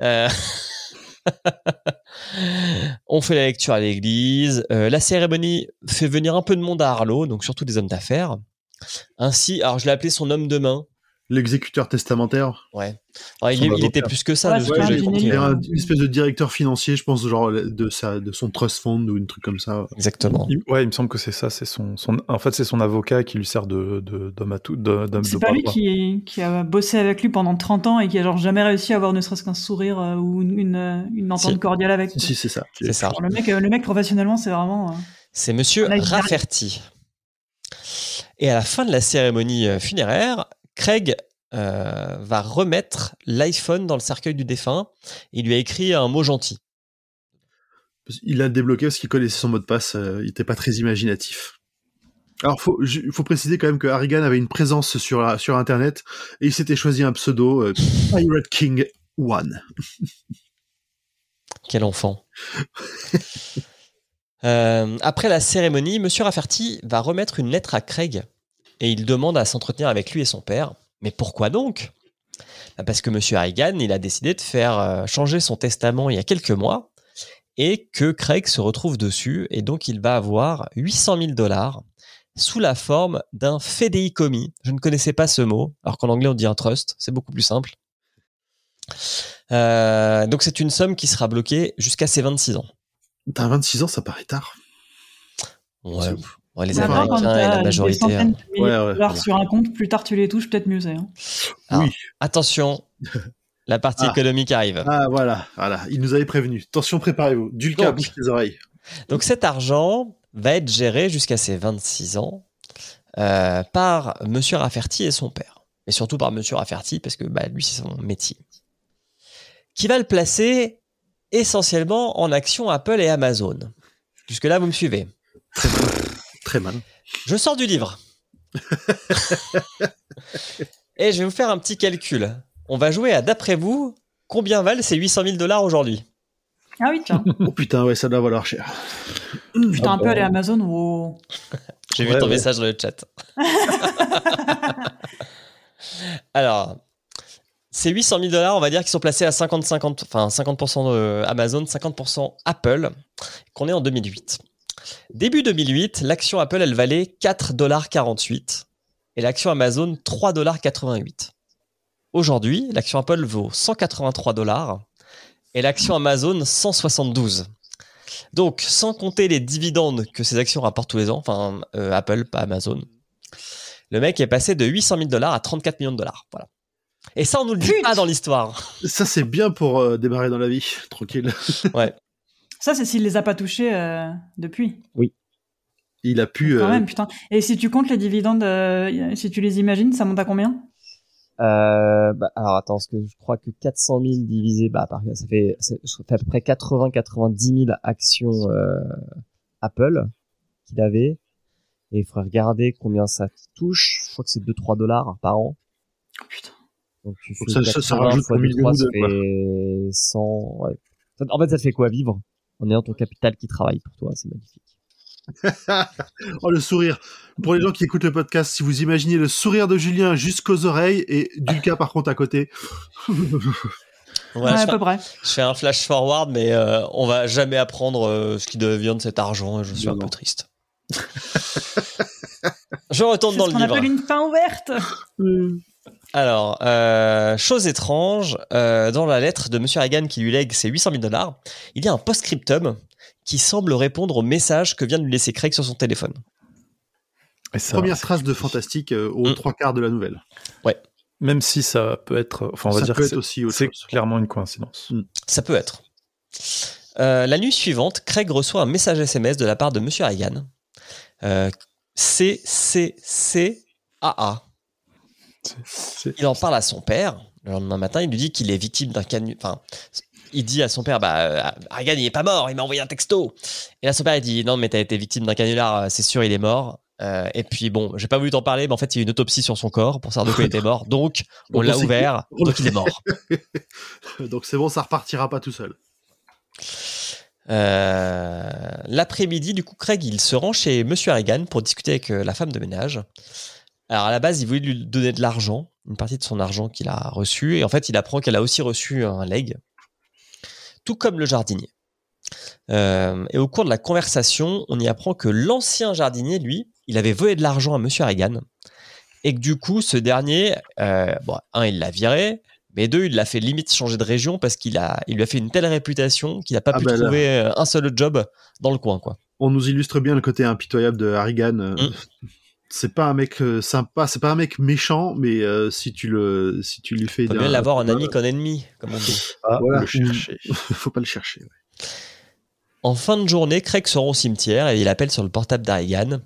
On fait la lecture à l'église. Euh, la cérémonie fait venir un peu de monde à Arlo, donc surtout des hommes d'affaires. Ainsi, alors je l'ai appelé son homme de main. L'exécuteur testamentaire. Ouais. Ouais, il, était plus que ça. Ouais, de que un j'ai dîner compris. Il libre. hein. un- une espèce de directeur financier, je pense, genre de, sa, de son trust fund ou une truc comme ça. Exactement. Il- ouais, il me semble que c'est ça. C'est son, son, en fait, c'est son avocat qui lui sert de, de, d'homme à tout, C'est pas lui qui, qui a bossé avec lui pendant 30 ans et qui a genre jamais réussi à avoir ne serait-ce qu'un sourire euh, ou une, une, une entente Si. cordiale avec. Si, si, c'est ça. C'est ça. Alors, le mec, euh, le mec professionnellement, c'est vraiment. euh, C'est monsieur. Rafferty. Et à la fin de la cérémonie funéraire, Craig euh, va remettre l'iPhone dans le cercueil du défunt. Il lui a écrit un mot gentil. Il l'a débloqué parce qu'il connaissait son mot de passe. euh, il était pas très imaginatif. Alors, faut, il faut préciser quand même que Harrigan avait une présence sur, la- sur Internet et il s'était choisi un pseudo euh, Pirate King One. Quel enfant. Euh, après la cérémonie, Monsieur Rafferty va remettre une lettre à Craig et il demande à s'entretenir avec lui et son père. Mais pourquoi donc? Bah Parce que Monsieur Harrigan, il a décidé de faire euh, changer son testament il y a quelques mois et que Craig se retrouve dessus et donc il va avoir 800 000 dollars sous la forme d'un fideikommis. Je ne connaissais pas ce mot, alors qu'en anglais on dit un trust, c'est beaucoup plus simple. Euh, donc c'est une somme qui sera bloquée jusqu'à ses 26 ans. T'as 26 ans, ça paraît tard. Ouais, les Américains et la des majorité. centaines hein. de milliers Ouais, ouais, voilà. sur un compte, plus tard tu les touches, peut-être mieux c'est. hein. Oui. Attention, la partie Ah. économique arrive. Ah, voilà. voilà. Il nous avait prévenu. Attention, préparez-vous. Dulca, bouche les oreilles. Donc cet argent va être géré jusqu'à ses 26 ans euh, par Monsieur Rafferty et son père. Et surtout par Monsieur Rafferty, parce que bah, lui, c'est son métier. Qui va le placer essentiellement en actions Apple et Amazon. Jusque-là, vous me suivez. Très mal. Je sors du livre. et je vais vous faire un petit calcul. On va jouer à, d'après vous, combien valent ces 800 000 dollars aujourd'hui? Ah oui, tiens. Oh putain, ouais, ça doit valoir cher. Putain, un Ah peu bon. aller Amazon ou. J'ai vu ton ouais. message dans le chat. Alors, ces 800 000 dollars, on va dire qu'ils sont placés à 50-50, enfin 50% de Amazon, 50% Apple, qu'on est en 2008. Début 2008, l'action Apple, elle valait 4,48$ et l'action Amazon 3,88$. Aujourd'hui, l'action Apple vaut 183 dollars et l'action Amazon 172. Donc, sans compter les dividendes que ces actions rapportent tous les ans, enfin euh, Apple, pas Amazon, le mec est passé de 800 000 dollars à 34 millions de dollars. Voilà. Et ça, on nous le dit Putain. pas dans l'histoire. Ça, c'est bien pour euh, démarrer dans la vie. Tranquille. Ouais. Ça, c'est s'il les a pas touchés euh, depuis. Il a pu. Quand euh, même, putain. Et si tu comptes les dividendes, euh, si tu les imagines, ça monte à combien? Euh, bah, alors attends, parce que je crois que 400 000 divisé bah, par ça fait, ça fait à peu près 80-90 000 actions euh, Apple qu'il avait. Et il faudrait regarder combien ça touche. Je crois que c'est 2-3 dollars par an. Oh, putain. Donc tu Ça- fais ça- ça 80 rajoute fois un 2, million 3, ou ça deux, quoi. fait 100. ouais. Ça- En fait, ça te fait quoi vivre? En ayant ton capital qui travaille pour toi C'est magnifique. Oh, le sourire. Pour les gens qui écoutent le podcast, si vous imaginez le sourire de Julien jusqu'aux oreilles et Dulca par contre à côté. Ouais, à fais, peu près. je fais un flash forward, mais euh, on va jamais apprendre euh, ce qui devient de cet argent et je suis Non, un peu triste. je retourne C'est dans ce le qu'on livre. appelle une fin ouverte. Alors, euh, chose étrange, euh, dans la lettre de Monsieur Hagan qui lui lègue ses 800 000 dollars, il y a un post-scriptum qui semble répondre au message que vient de lui laisser Craig sur son téléphone. Et ça, Première trace de fantastique euh, aux Mm. trois quarts de la nouvelle. même si ça peut être, enfin, on va ça dire peut que être c'est- clairement une coïncidence. Ça peut être. Euh, la nuit suivante, Craig reçoit un message SMS de la part de Monsieur Hagan. Euh, CCCAA. C'est- Il en parle à son père. Le lendemain matin, il lui dit qu'il est victime d'un canular. Enfin, il dit à son père, bah, euh, il est pas mort, il m'a envoyé un texto. Et là, son père, il dit, non, mais t'as été victime d'un canular, euh, c'est sûr, il est mort. Euh, et puis, bon, j'ai pas voulu t'en parler, mais en fait, il y a eu une autopsie sur son corps pour savoir de quoi il était mort. Donc, on l'a on sait ouvert, on donc il est mort. Donc c'est bon, ça repartira pas tout seul. Euh, L'après-midi, du coup, Craig, il se rend chez Monsieur Harrigan pour discuter avec la femme de ménage. Alors, à la base, il voulait lui donner de l'argent, une partie de son argent qu'il a reçu. Et en fait, il apprend qu'elle a aussi reçu un leg, tout comme le jardinier. Euh, et au cours de la conversation, on y apprend que l'ancien jardinier, lui, il avait volé de l'argent à Monsieur Harrigan. Et que du coup, ce dernier, euh, bon, un, il l'a viré, mais deux, il l'a fait limite changer de région parce qu'il a, il lui a fait une telle réputation qu'il n'a pas Ah pu bah trouver euh, un seul job dans le coin, quoi. On nous illustre bien le côté impitoyable de Harrigan. euh, Mm. C'est pas un mec euh, sympa, c'est pas un mec méchant, mais euh, si tu le, si tu lui fais, faut mieux l'avoir un ami qu'un ennemi, comme on dit. Ah, Voilà. le chercher. faut pas le chercher. ouais. En fin de journée, Craig se rend au cimetière et il appelle sur le portable d'Arigan.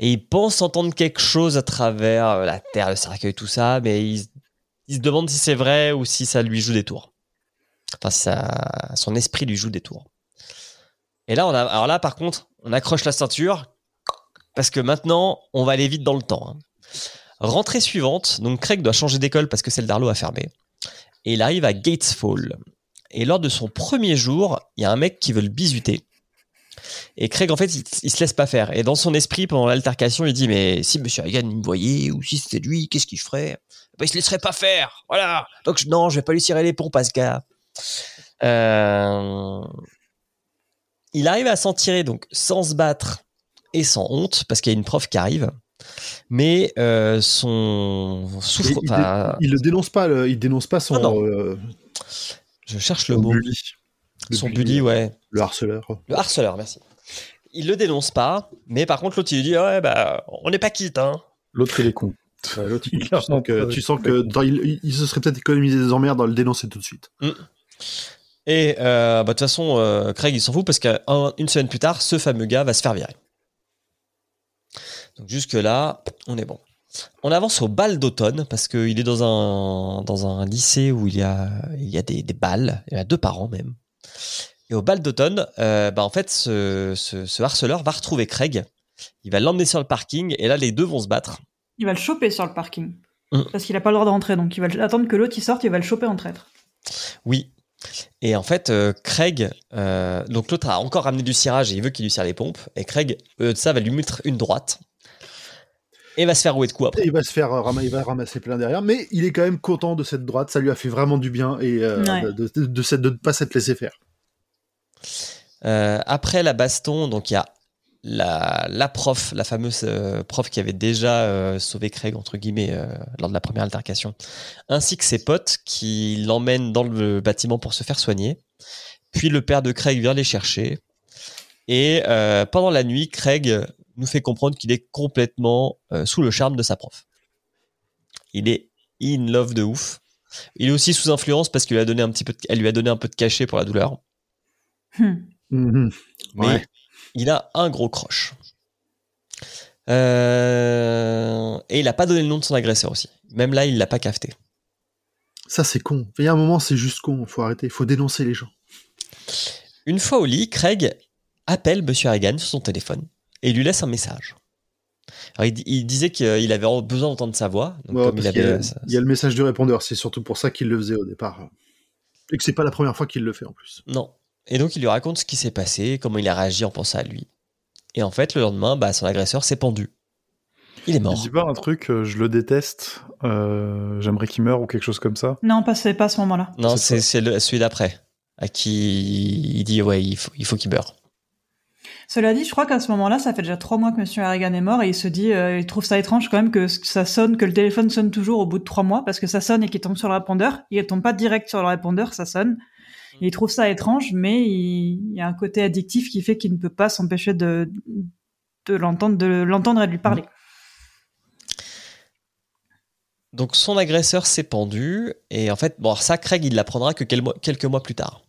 Et il pense entendre quelque chose à travers euh, la terre, le cercueil, tout ça, mais il, il se demande si c'est vrai ou si ça lui joue des tours. Enfin, ça, son esprit lui joue des tours. Et là, on a, alors là, par contre, on accroche la ceinture parce que maintenant, on va aller vite dans le temps. hein. Rentrée suivante, donc Craig doit changer d'école parce que celle d'Arlo a fermé. Et il arrive à Gatesfall. Et lors de son premier jour, il y a un mec qui veut le bisuter. Et Craig, en fait, il, il se laisse pas faire. Et dans son esprit, pendant l'altercation, il dit Mais si Monsieur Hagan me voyait, ou si c'était lui, qu'est-ce qu'il ferait? Ben, Il se laisserait pas faire. Voilà. Donc, non, je vais pas lui cirer les pompes à ce gars. Euh, Il arrive à s'en tirer, donc, sans se battre et sans honte, parce qu'il y a une prof qui arrive. Mais euh, son souffre. Et il, il le dénonce pas, le- il dénonce pas son, Ah non. euh, je cherche le son mot. bully. Son bully, bully, ouais. le harceleur. Le harceleur, merci. Il le dénonce pas, mais par contre, l'autre, il lui dit Ouais, bah, on n'est pas quitte, hein. L'autre, il est con. Il- tu sens que, pas, tu ouais. sens que dans- il, se serait peut-être économisé des emmerdes dans le dénoncer tout de suite. Et euh, bah, de toute façon, euh, Craig, il s'en fout parce qu'une semaine plus tard, ce fameux gars va se faire virer. Donc jusque-là, on est bon. On avance au bal d'automne parce qu'il est dans un, dans un lycée où il y a, il y a des, des balles, il y a deux par an même. Et au bal d'automne, euh, bah, en fait, ce, ce, ce harceleur va retrouver Craig. Il va l'emmener sur le parking et là, les deux vont se battre. Il va le choper sur le parking. Mm. Parce qu'il a pas le droit de rentrer, donc il va attendre que l'autre il sorte, il va le choper en traître. Oui. Et en fait, euh, Craig, euh, donc l'autre a encore ramené du cirage et il veut qu'il lui serre les pompes. Et Craig, ça va lui mettre une droite. Et va se faire rouer de coups Et il va se faire euh, ram- il va ramasser plein derrière, mais il est quand même content de cette droite. Ça lui a fait vraiment du bien et euh, Ouais. de, de, de, cette- de ne pas s'être laissé faire. Euh, après la baston, donc il y a la, la prof, la fameuse euh, prof qui avait déjà euh, sauvé Craig, entre guillemets, euh, lors de la première altercation, ainsi que ses potes qui l'emmènent dans le bâtiment pour se faire soigner. Puis le père de Craig vient les chercher. Et euh, pendant la nuit, Craig nous fait comprendre qu'il est complètement euh, sous le charme de sa prof. Il est in love de ouf. Il est aussi sous influence parce qu'elle lui a donné un petit peu, de- elle lui a donné un peu de cachet pour la douleur. Hmm. Mhm. Mais Ouais. il a un gros croche. Euh, Et il n'a pas donné le nom de son agresseur aussi. Même là, il l'a pas cafeté. Ça, c'est con. Il y a un moment, c'est juste con. Faut arrêter. Faut dénoncer les gens. Une fois au lit, Craig appelle Monsieur Harrigan sur son téléphone et il lui laisse un message. Alors, il, il disait qu'il avait besoin d'entendre sa voix. Donc, Ouais, comme il y, a- avait, il y a le message du répondeur. C'est surtout pour ça qu'il le faisait au départ. Et que c'est pas la première fois qu'il le fait en plus. Non. Et donc, il lui raconte ce qui s'est passé, comment il a réagi en pensant à lui. Et en fait, le lendemain, bah, son agresseur s'est pendu. Il est Il mort. dit pas un truc, euh, je le déteste, euh, j'aimerais qu'il meure ou quelque chose comme ça. Non, pas, c'est pas à ce moment-là. Non, c'est celui d'après. À qui il dit, ouais, il faut il faut qu'il meure. Cela dit, je crois qu'à ce moment-là, ça fait déjà trois mois que Monsieur Harrigan est mort et il se dit, euh, il trouve ça étrange quand même que ça sonne, que le téléphone sonne toujours au bout de trois mois parce que ça sonne et qu'il tombe sur le répondeur. Il tombe pas direct sur le répondeur, ça sonne. Et il trouve ça étrange, mais il, il y a un côté addictif qui fait qu'il ne peut pas s'empêcher de, de l'entendre, de l'entendre et de lui parler. Donc son agresseur s'est pendu et en fait, bon, alors ça, Craig, il l'apprendra que quelques mois plus tard.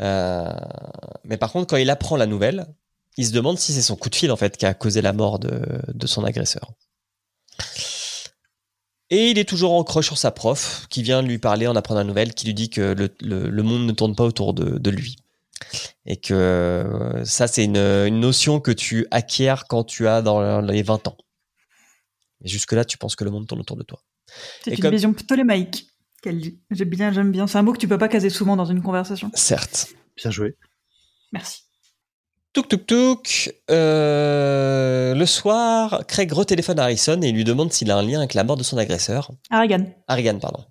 Euh, mais par contre, quand il apprend la nouvelle, il se demande si c'est son coup de fil en fait qui a causé la mort de, de son agresseur. Et il est toujours en croche sur sa prof, qui vient lui parler en apprenant la nouvelle, qui lui dit que le, le- le monde ne tourne pas autour de, de lui. Et que euh, ça, c'est une, une notion que tu acquiers quand tu as dans les 20 ans. Et jusque-là, tu penses que le monde tourne autour de toi. C'est une comme- vision ptolémaïque qu'elle dit. J'aime bien, j'aime bien. C'est un mot que tu peux pas caser souvent dans une conversation. Certes. Bien joué. Merci. Touk touk touk. Euh, le soir, Craig retéléphone à Harrison et lui demande s'il a un lien avec la mort de son agresseur. Harrigan. Harrigan, pardon.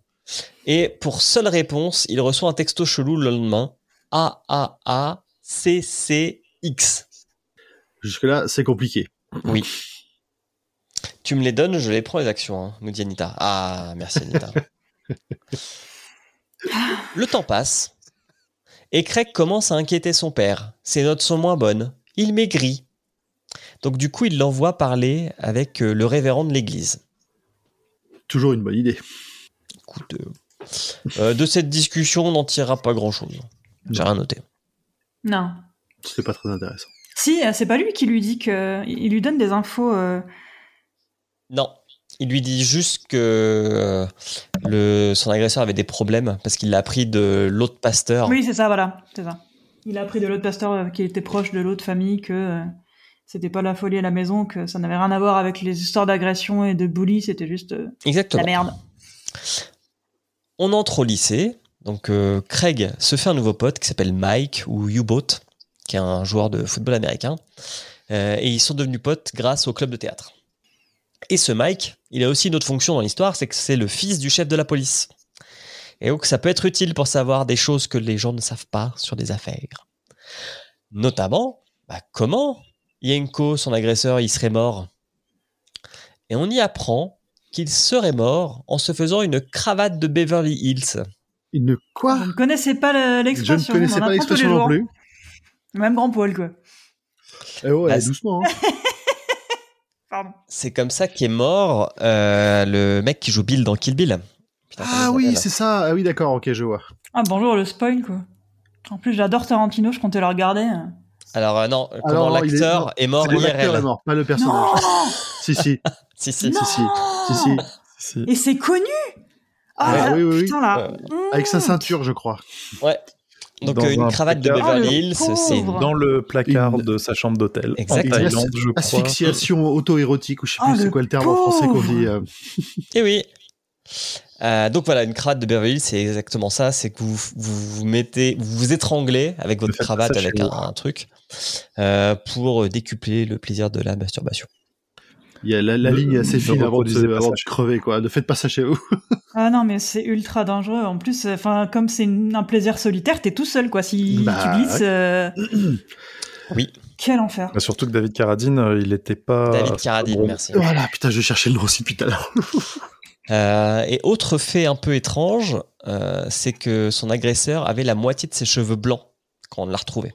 Et pour seule réponse, il reçoit un texto chelou le lendemain. A-A-A-C-C-X. Jusque-là, c'est compliqué. Oui. Tu me les donnes, je les prends les actions, hein, nous dit Anita. Ah, merci Anita. Le temps passe et Craig commence à inquiéter son père. Ses notes sont moins bonnes. Il maigrit. Donc du coup, il l'envoie parler avec euh, le révérend de l'église. Toujours une bonne idée. Écoute, euh, euh, de cette discussion, on n'en tirera pas grand-chose. J'ai rien noté. Non. C'est pas très intéressant. Si, c'est pas lui qui lui dit que. Il lui donne des infos. euh, Non. Il lui dit juste que euh, le, son agresseur avait des problèmes parce qu'il l'a appris de l'autre pasteur. Oui, c'est ça, voilà. C'est ça. Il a appris de l'autre pasteur euh, qui était proche de l'autre famille que euh, c'était pas la folie à la maison, que ça n'avait rien à voir avec les histoires d'agression et de bully, c'était juste euh, Exactement. la merde. On entre au lycée. Donc euh, Craig se fait un nouveau pote qui s'appelle Mike ou U-Boat, qui est un joueur de football américain. Et ils sont devenus potes grâce au club de théâtre. Et ce Mike, il a aussi une autre fonction dans l'histoire, c'est que c'est le fils du chef de la police. Et donc ça peut être utile pour savoir des choses que les gens ne savent pas sur des affaires. Notamment, bah, comment Yenko, son agresseur, il serait mort. Et on y apprend qu'il serait mort en se faisant une cravate de Beverly Hills. Il ne quoi Vous ne connaissez pas le- Je ne l'expression. connaissais on en pas apprend tous les l'expression non jours. plus. Même grand poil, quoi. Eh ouais, Bah, doucement. hein. Pardon. C'est comme ça qu'est mort euh, le mec qui joue Bill dans Kill Bill. Putain, Ah oui, c'est ça. Ah oui, d'accord, ok, je vois. Ah, bonjour, le spoil, quoi. En plus, j'adore Tarantino, je comptais le regarder. Alors euh, non, Alors, comment est- l'acteur non, est, mort est IRL. mort, pas le personnage. si, si, Si, si. Non si, si, si, si. Si. Et c'est connu Ah, Ouais, là, oui, oui, oui. putain, là. Euh, Mmh. Avec sa ceinture, je crois. Ouais. Donc Dans euh, une un cravate de. Beverly Oh, le Hills, c'est pauvre. Dans le placard Une- de sa chambre d'hôtel. Exactement. En Thaïlande, je crois. Asphyxiation auto-érotique, ou je sais Oh, plus c'est quoi le terme en français qu'on dit. euh. Eh oui. Euh, donc voilà, une cravate de Beverly Hills, c'est exactement ça. C'est que vous, vous vous mettez, vous vous étranglez avec votre cravate avec un truc euh, pour décupler le plaisir de la masturbation. Il y a la, la Ne- ligne est assez ne fine avant de, avant de crever, quoi. Ne faites pas ça chez vous. Ah non, mais c'est ultra dangereux. En plus, euh, enfin, comme c'est un plaisir solitaire, t'es tout seul, quoi. Si Bah, tu glisses, ouais. euh, Oui. quel enfer. Bah, surtout que David Carradine, euh, il était pas. David Carradine, merci. Voilà, putain, je cherchais le nom aussi depuis tout à l'heure. Euh, et autre fait un peu étrange, euh, c'est que son agresseur avait la moitié de ses cheveux blancs quand on l'a retrouvé.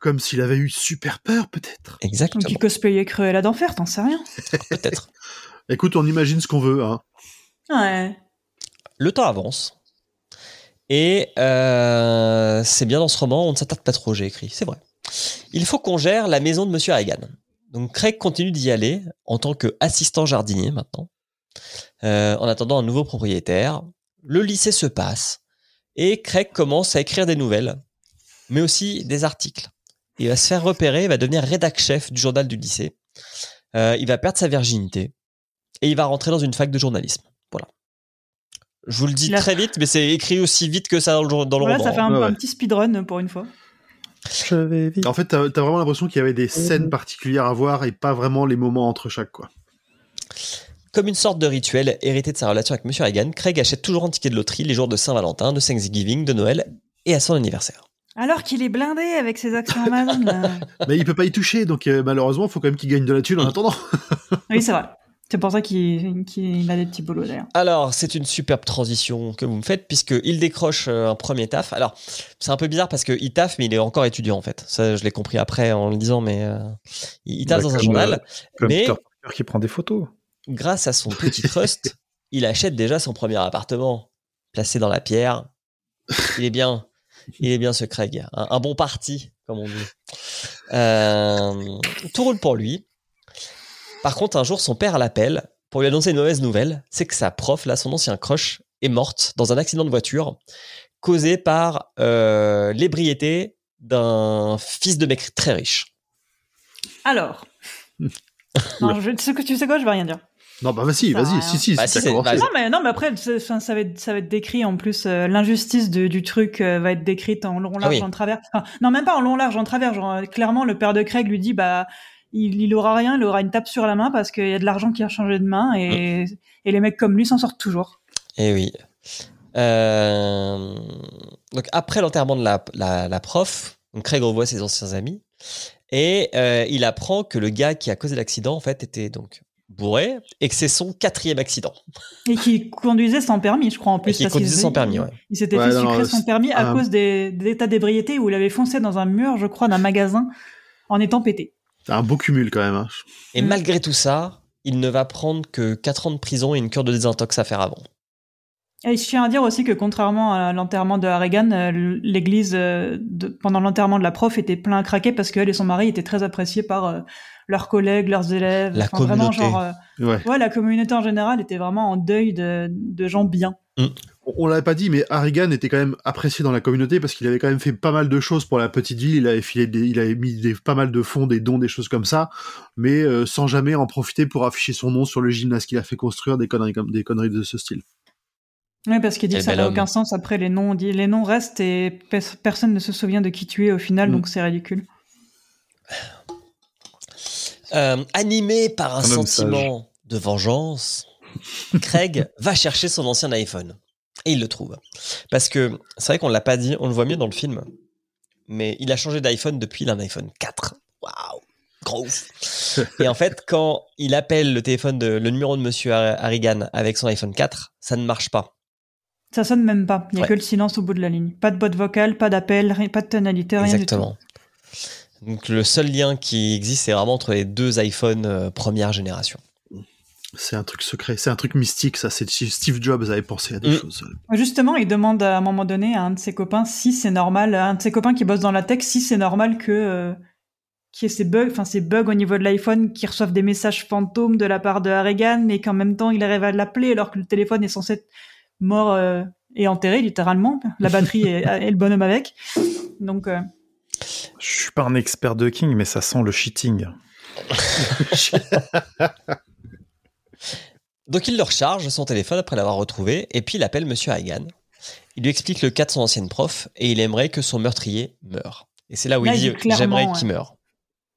Comme s'il avait eu super peur, peut-être. Donc Exactement. il cosplayait Cruella d'enfer, t'en sais rien. Peut-être. Écoute, on imagine ce qu'on veut, hein. Ouais. Le temps avance. Et euh, c'est bien dans ce roman, on ne s'attarde pas trop, j'ai écrit, c'est vrai. Il faut qu'on gère la maison de Monsieur Hagan. Donc Craig continue d'y aller en tant qu'assistant jardinier maintenant. Euh, en attendant un nouveau propriétaire. Le lycée se passe. Et Craig commence à écrire des nouvelles, mais aussi des articles. Il va se faire repérer, il va devenir rédac-chef du journal du lycée. Euh, il va perdre sa virginité. Et il va rentrer dans une fac de journalisme. Voilà. Je vous le dis très vite, mais c'est écrit aussi vite que ça dans le, dans le Voilà, roman. ça fait un, Ouais, ouais. un petit speedrun pour une fois. Je vais vite. En fait, t'as t'as vraiment l'impression qu'il y avait des scènes particulières à voir et pas vraiment les moments entre chaque, quoi. Comme une sorte de rituel hérité de sa relation avec Monsieur Hagan, Craig achète toujours un ticket de loterie les jours de Saint-Valentin, de Thanksgiving, de Noël et à son anniversaire. Alors qu'il est blindé avec ses actions Amazon. là. Mais il peut pas y toucher, donc euh, malheureusement, il faut quand même qu'il gagne de la thune en attendant. oui, c'est vrai. C'est pour ça qu'il qu'il a des petits boulots d'ailleurs. Alors, c'est une superbe transition que vous me faites, puisqu'il décroche euh, un premier taf. Alors, c'est un peu bizarre parce qu'il taffe, mais il est encore étudiant en fait. Ça, je l'ai compris après en le disant, mais euh, il, Bah, dans un journal. Comme mais- qui prend des photos. grâce à son petit trust, il achète déjà son premier appartement, placé dans la pierre. Il est bien, il est bien ce Craig, un, un bon parti, comme on dit. Euh, tout roule pour lui. Par contre, un jour, son père l'appelle pour lui annoncer une mauvaise nouvelle. C'est que sa prof, là, son ancien crush, est morte dans un accident de voiture causé par euh, l'ébriété d'un fils de mec très riche. Alors. non, je, tu, sais, que- tu sais quoi, je vais rien dire. Non, bah vas-y, vas-y, si, si, Bah, si, si, bah, Non mais non mais après ça va être ça va être décrit en plus euh, l'injustice du truc euh, va être décrite en long large Ah oui. en travers Enfin, non même pas en long large en travers genre euh, clairement le père de Craig lui dit bah il, il aura rien il aura une tape sur la main parce qu'il y a de l'argent qui a changé de main et, Mm. et les mecs comme lui s'en sortent toujours Eh oui. Euh, donc après l'enterrement de la, la, la prof, donc Craig revoit ses anciens amis et euh, il apprend que le gars qui a causé l'accident en fait était donc bourré et que c'est son quatrième accident. Et qui conduisait sans permis, je crois, en plus. Et qui conduisait sans permis, ouais. Il s'était Ouais, fait non, sucrer c'est- son permis à cause des, des états d'ébriété où il avait foncé dans un mur, je crois, d'un magasin en étant pété. C'est un beau cumul quand même. hein. Et Mm. malgré tout ça, il ne va prendre que 4 ans de prison et une cure de désintox à faire avant. Et je tiens à dire aussi que contrairement à l'enterrement de Harrigan, euh, l'église, euh, de- pendant l'enterrement de la prof, était plein à craquer parce qu'elle et son mari étaient très appréciés par euh, leurs collègues, leurs élèves. La Enfin, vraiment, communauté. genre, euh, Ouais. ouais, la communauté en général était vraiment en deuil de, de gens bien. On, on l'avait pas dit, mais Harrigan était quand même apprécié dans la communauté parce qu'il avait quand même fait pas mal de choses pour la petite ville. Il avait filé, des- il avait mis des, pas mal de fonds, des dons, des choses comme ça, mais euh, sans jamais en profiter pour afficher son nom sur le gymnase qu'il a fait construire, des conneries comme des conneries de ce style. Oui, parce qu'il dit que ça n'a aucun sens. Après, les noms, on dit les noms restent et pe- personne ne se souvient de qui tu es au final, Mm. donc c'est ridicule. Euh, animé par un sentiment de vengeance, Craig va chercher son ancien iPhone. Et il le trouve. Parce que c'est vrai qu'on l'a pas dit, on le voit mieux dans le film. Mais il a changé d'iPhone depuis il a un iPhone 4. Waouh Gros ouf. Et en fait, quand il appelle le téléphone de le numéro de Monsieur Har- Harrigan avec son iPhone 4, ça ne marche pas. Ça sonne même pas. Il y a Ouais. que le silence au bout de la ligne. Pas de boîte vocale, pas d'appel, pas de tonalité, rien du tout. Exactement. Donc le seul lien qui existe, c'est vraiment entre les deux iPhones euh, première génération. C'est un truc secret, c'est un truc mystique, ça. C'est Steve Jobs avait pensé à des Mm. choses. Justement, il demande à un moment donné à un de ses copains si c'est normal, à un de ses copains qui bosse dans la tech, si c'est normal que euh, qu'il y ait ces bugs, enfin ces bugs au niveau de l'iPhone, qui reçoivent des messages fantômes de la part de Harrigan, et qu'en même temps il arrive à l'appeler alors que le téléphone est censé être mort euh, et enterré littéralement, la batterie et, et le bonhomme avec. Donc euh, Je suis pas un expert de King, mais ça sent le cheating. Donc il le recharge son téléphone après l'avoir retrouvé et puis il appelle Monsieur Hagan. Il lui explique le cas de son ancienne prof et il aimerait que son meurtrier meure. Et c'est là où Là, il dit j'aimerais ouais. qu'il meure.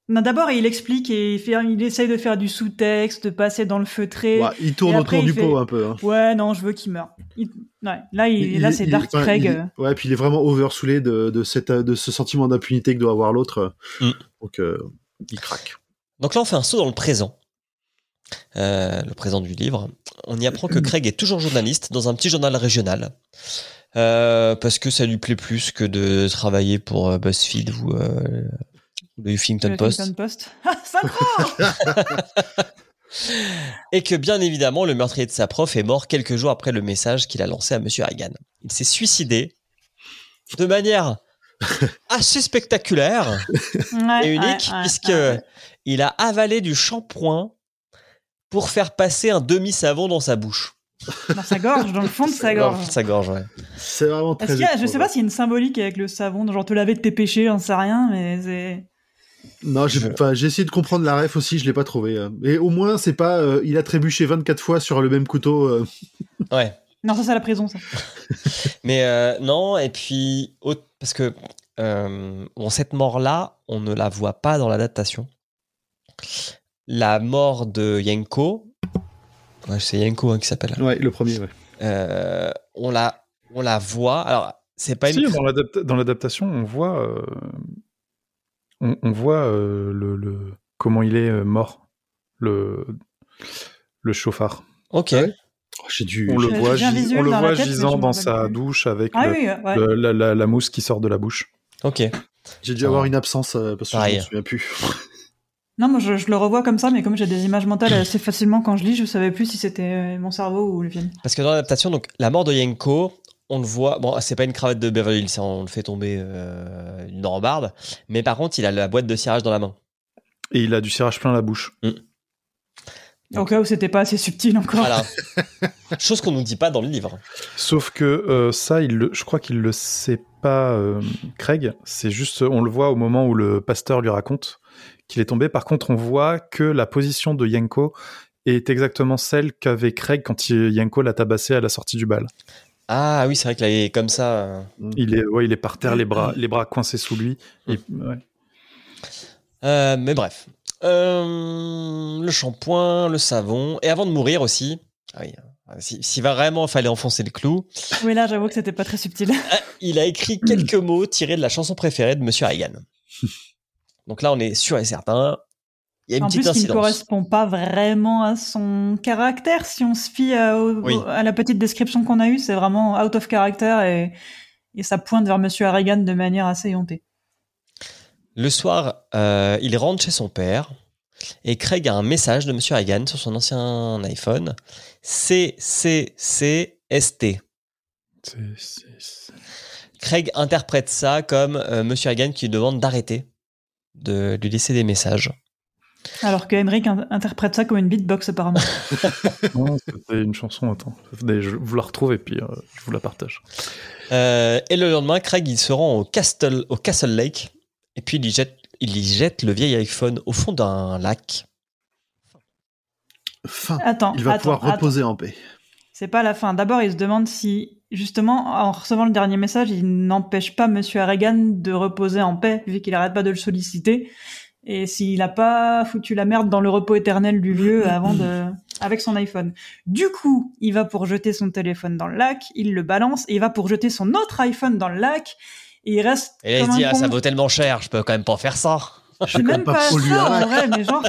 Non, d'abord il explique et il, fait, il essaye de faire du sous-texte, de passer dans le feutré. Ouais, il tourne autour du fait- pot un peu. hein. Ouais, non, je veux qu'il meure. Il- ouais, là, il, Il- là il- c'est il- Dark Craig. il- ouais, puis il est vraiment oversoulé de, de, cette, de ce sentiment d'impunité que doit avoir l'autre. Mm. Donc, euh, il craque. Donc là on fait un saut dans le présent. Euh, le présent du livre. On y apprend que Craig est toujours journaliste dans un petit journal régional. Euh, parce que ça lui plaît plus que de travailler pour BuzzFeed ou euh, le Huffington Le Post. Huffington Post. Ah, Et que bien évidemment, le meurtrier de sa prof est mort quelques jours après le message qu'il a lancé à Monsieur Hagan. Il s'est suicidé de manière assez spectaculaire Ouais, et unique, ouais, ouais, puisque ouais. il a avalé du shampoing pour faire passer un demi-savon dans sa bouche. Dans sa gorge, dans le fond de sa gorge. Dans sa gorge, ouais. C'est vraiment très Est-ce qu'il y a, je sais pas s'il y a une symbolique avec le savon, genre te laver de tes péchés, j'en sais rien, mais c'est. Non, j'ai Je- essayé de comprendre la ref aussi, je l'ai pas trouvé. euh. Et au moins, c'est pas euh, il a trébuché 24 fois sur le même couteau. euh. Ouais. Non, ça c'est à la prison, ça. Mais euh, non, et puis, parce que euh, bon, cette mort-là, on ne la voit pas dans l'adaptation. La mort de Yenko, ouais, c'est Yenko hein, qui s'appelle, Ouais, le premier, ouais. euh, on, la, on la voit. Alors, c'est pas Si, une. dans l'adapta- dans l'adaptation, on voit, euh, on, on voit euh, le, le- comment il est euh, mort, le, le chauffard. Ok. Ouais. Oh, j'ai dû. On le voit, gis- on le tête, gisant dans sa plus. douche avec Ah le- oui, ouais. le- la, la- la mousse qui sort de la bouche. Ok. J'ai dû avoir une absence euh, parce que je me souviens plus. Non, moi je, je le revois comme ça, mais comme j'ai des images mentales assez facilement quand je lis, je savais plus si c'était mon cerveau ou le film. Parce que dans l'adaptation, donc la mort de Yenko, on le voit. Bon, c'est pas une cravate de Beverly Hills, hein, on le fait tomber euh, une rambarde. Mais par contre, il a la boîte de cirage dans la main. Et il a du cirage plein la bouche. Au cas où c'était pas assez subtil encore. Voilà. Chose qu'on nous dit pas dans le livre. Sauf que euh, ça, il le, je crois qu'il le sait pas, euh, Craig. C'est juste, on le voit au moment où le pasteur lui raconte qu'il est tombé. Par contre, on voit que la position de Yenko est exactement celle qu'avait Craig quand il- Yenko l'a tabassé à la sortie du bal. Ah oui, c'est vrai qu'il est comme ça. euh. Il est, ouais, il est par terre, les bras, les bras coincés sous lui. Et, ouais. Euh, mais bref. Euh, le shampoing, le savon. Et avant de mourir aussi. Ah oui. euh, si- S'il va vraiment fallait enfoncer le clou, Oui, là j'avoue que c'était pas très subtil. il a écrit quelques mots tirés de la chanson préférée de Monsieur Hagan. Donc là, on est sûr et certain. Il y a une en petite plus, qui ne incidence. correspond pas vraiment à son caractère. Si on se fie à, au- Oui. à la petite description qu'on a eue, c'est vraiment out of character et, et ça pointe vers Monsieur Harrigan de manière assez éhontée. Le soir, euh, il rentre chez son père et Craig a un message de Monsieur Hagan sur son ancien iPhone. CCCST. C'est- c'est- c'est- Craig interprète ça comme euh, Monsieur Hagan qui lui demande d'arrêter de lui laisser des messages. Alors que Emmerich in- interprète ça comme une beatbox apparemment. Non, c'était une chanson, attends. Je vous la retrouve et puis euh, je vous la partage. Euh, et le lendemain, Craig il se rend au Castle, au Castle Lake et puis il y jette, il y jette le vieil iPhone au fond d'un lac. Fin. Attends, Il va attends, pouvoir attends. reposer en paix. C'est pas la fin. D'abord, il se demande si, justement, en recevant le dernier message, il n'empêche pas Monsieur Harrigan de reposer en paix, vu qu'il arrête pas de le solliciter. Et s'il a pas foutu la merde dans le repos éternel du vieux avant de, avec son iPhone. Du coup, il va pour jeter son téléphone dans le lac, il le balance, et il va pour jeter son autre iPhone dans le lac, et il reste. Et là, il se dit un ah, ça vaut tellement cher, je peux quand même pas faire ça. C'est même pas pas ça un en vrai, mais genre,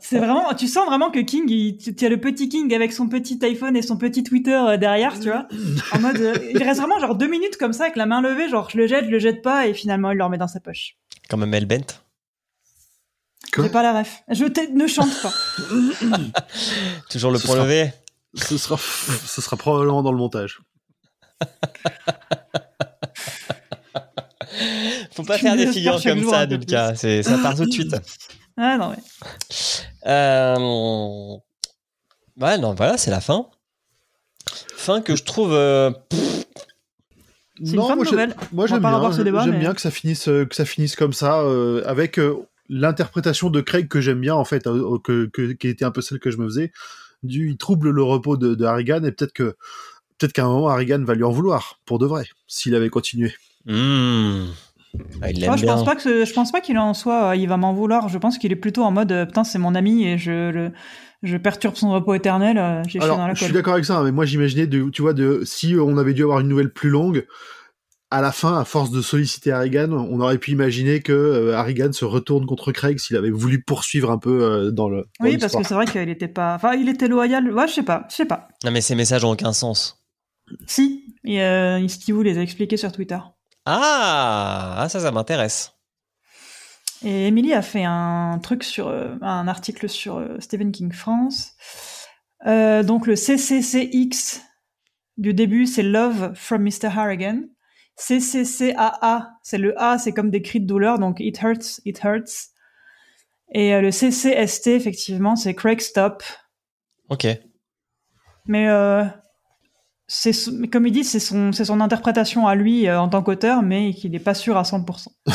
c'est vraiment, tu sens vraiment que King, il, tu as le petit King avec son petit iPhone et son petit Twitter euh, derrière, tu vois, en mode, euh, il reste vraiment genre deux minutes comme ça avec la main levée, genre je le jette, je le jette pas, et finalement il le remet dans sa poche. Comme Mel Bent. Quoi J'ai pas la ref. Je ne chante pas. Toujours le Ce point sera- levé. Ce sera, ce sera probablement dans le montage. Faut pas Tu faire des figures comme ça, Dulka. Ça part tout de suite. Ah non, mais. Euh... Ouais, non, voilà, c'est la fin. Fin que je trouve. euh, C'est une fin de moi, j'aime pas bien, avoir ce débat, j'aime mais- bien que ça finisse euh, que ça finisse comme ça euh, avec euh, l'interprétation de Craig que j'aime bien en fait euh, que, que- qui était un peu celle que je me faisais du il trouble le repos de, de Harrigan et peut-être que peut-être qu'à un moment Harrigan va lui en vouloir pour de vrai s'il avait continué. hmm. Ah, il Moi, je bien. pense pas que ce- je pense pas qu'il en soit, euh, il va m'en vouloir. Je pense qu'il est plutôt en mode, euh, putain, c'est mon ami et je le, je perturbe son repos éternel. euh, J'ai chié dans Alors la je suis d'accord avec ça, hein, mais moi j'imaginais de tu vois de si on avait dû avoir une nouvelle plus longue à la fin, à force de solliciter Harrigan, on aurait pu imaginer que euh, Harrigan se retourne contre Craig s'il avait voulu poursuivre un peu euh, dans le. dans Oui, parce que c'est vrai qu'il était pas, enfin, il était loyal. Ouais, je sais pas, je sais pas. Non, mais ces messages ont aucun sens. Si, et, euh, Steve les a expliqués sur Twitter. Ah, ah, ça, ça m'intéresse. Et Emily a fait un truc sur euh, un article sur euh, Stephen King France. Euh, donc le CCCX du début, c'est Love from Mr. Harrigan. CCCAA, c'est le A, c'est comme des cris de douleur, donc It hurts, it hurts. Et euh, le CCST, effectivement, c'est Craig Stop. Ok. Mais euh, c'est comme il dit, c'est son, c'est son interprétation à lui euh, en tant qu'auteur, mais qu'il n'est pas sûr à 100%.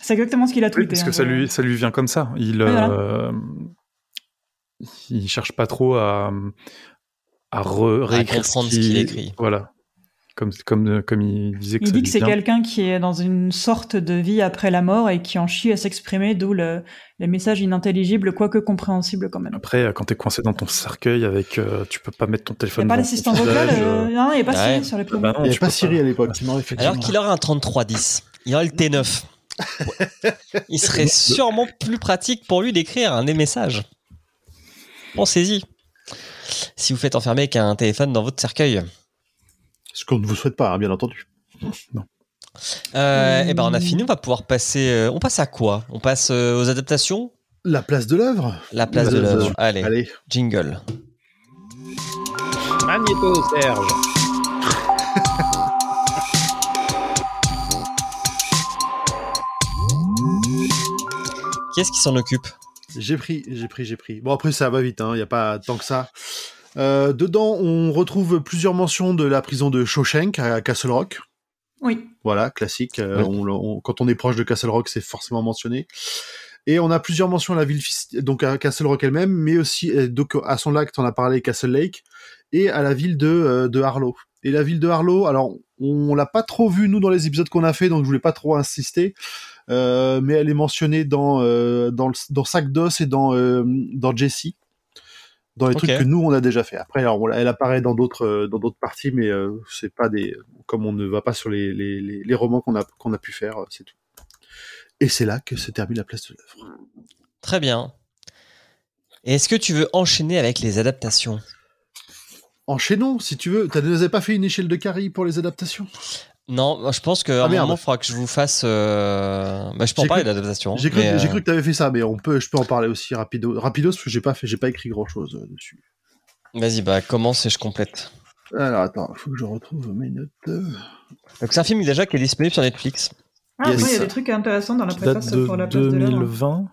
c'est exactement ce qu'il a Oui, tweeté. parce hein, que ça lui, ça lui vient comme ça. Il, Oui, voilà. euh, il cherche pas trop à, à réécrire comprendre ce qu'il écrit. Voilà. Comme, comme, comme il disait que Il dit que c'est quelqu'un qui est dans une sorte de vie après la mort et qui en chie à s'exprimer, d'où le, les messages inintelligibles, quoique compréhensibles quand même. Après, quand t'es coincé dans ton cercueil avec, euh, tu peux pas mettre ton Il n'y téléphone. a pas l'assistant vocal, euh, euh, non, il n'y a pas Ouais. Siri sur les bah promos. non, Il n'y avait pas Siri à l'époque. Alors qu'il aura un 3310, il aura le T9. Il serait sûrement plus pratique pour lui d'écrire un des messages. Pensez-y. Si vous faites enfermer avec un téléphone dans votre cercueil. Ce qu'on ne vous souhaite pas, hein, bien entendu. Euh, Hmm. Eh ben, on a fini. On va pouvoir passer. euh, on passe à quoi? On passe euh, aux adaptations? La place de l'œuvre. La place de l'œuvre. Allez, Allez. jingle. Magnéto Serge. Qui est-ce qui s'en occupe? J'ai pris, j'ai pris, j'ai pris. Bon, après, ça va vite, il n'y a pas tant que ça. Euh, dedans, on retrouve plusieurs mentions de la prison de Shawshank à Castle Rock. Oui. Voilà, classique. euh, Oui. on le- on- quand on est proche de Castle Rock, c'est forcément mentionné. Et on a plusieurs mentions à la ville, donc à Castle Rock elle-même, mais aussi euh, donc à son lac, on a parlé Castle Lake, et à la ville de, euh, de Harlow. Et la ville de Harlow, alors on l'a pas trop vu nous dans les épisodes qu'on a fait, donc je voulais pas trop insister, euh, mais elle est mentionnée dans euh, dans, le, dans Sac d'os et dans euh, dans Jesse, dans les trucs que nous on a déjà fait. Après, alors on elle apparaît dans d'autres euh, dans d'autres parties, mais euh, c'est pas des comme on ne va pas sur les les, les, les romans qu'on a qu'on a pu faire, euh, c'est tout. Et c'est là que se termine la place de l'œuvre. Très bien. Est-ce que tu veux enchaîner avec les adaptations? Enchaînons, si tu veux. Tu n'avais pas fait une échelle de Carrie pour les adaptations? Non, moi, je pense qu'à Ah, un merde. moment, il faudra que je vous fasse. euh, Bah, je peux en parler d'adaptation. J'ai cru, mais, euh, cru que tu avais fait ça, mais on peut, je peux en parler aussi rapido, rapidos parce que j'ai pas fait, j'ai pas écrit grand chose dessus. Vas-y, bah, commence et je complète. Alors attends, faut que je retrouve mes notes. Donc, c'est un film déjà qui est disponible sur Netflix. Ah, Yes. ouais, il y a des trucs intéressants dans la préface de pour la place de l'œuvre. 2020.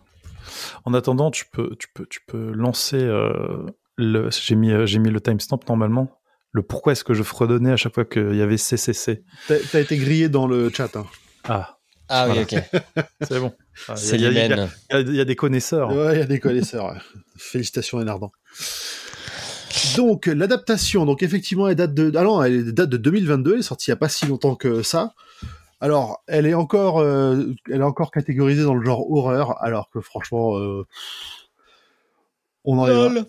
En attendant, tu peux, tu peux, tu peux lancer euh, le. J'ai mis, euh, j'ai mis le timestamp normalement. Le pourquoi est-ce que je fredonnais à chaque fois qu'il y avait CCC. T'as t'as été grillé dans le chat. Hein. Ah, Ah Voilà. oui, ok. c'est bon. Ah, C'est il y a- y y, des connaisseurs. Ouais, il y a des connaisseurs. Félicitations, Enardant. Donc, l'adaptation, donc effectivement, elle date de, ah non, elle date de 2022, elle est sortie il n'y a pas si longtemps que ça. Alors, elle est encore, euh, elle est encore catégorisée dans le genre horreur, alors que franchement, euh, on en est.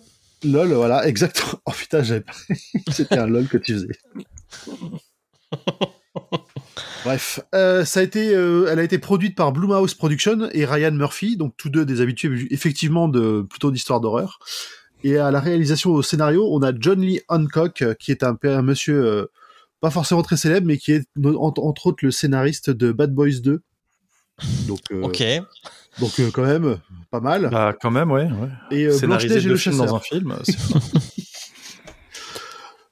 Lol. Voilà, exactement. Oh putain, j'avais pas. C'était un lol que tu faisais. Bref, euh, ça a été, euh, elle a été produite par Blumhouse Productions et Ryan Murphy, donc tous deux des habitués effectivement de plutôt d'histoire d'horreur. Et à la réalisation au scénario, on a John Lee Hancock, euh, qui est un, un monsieur pas forcément très célèbre, mais qui est entre, autres le scénariste de Bad Boys 2. Donc, Ok. Donc euh, quand même, pas mal. Bah, quand même, ouais. ouais. Et euh, Scénariser deux le films dans un film. c'est-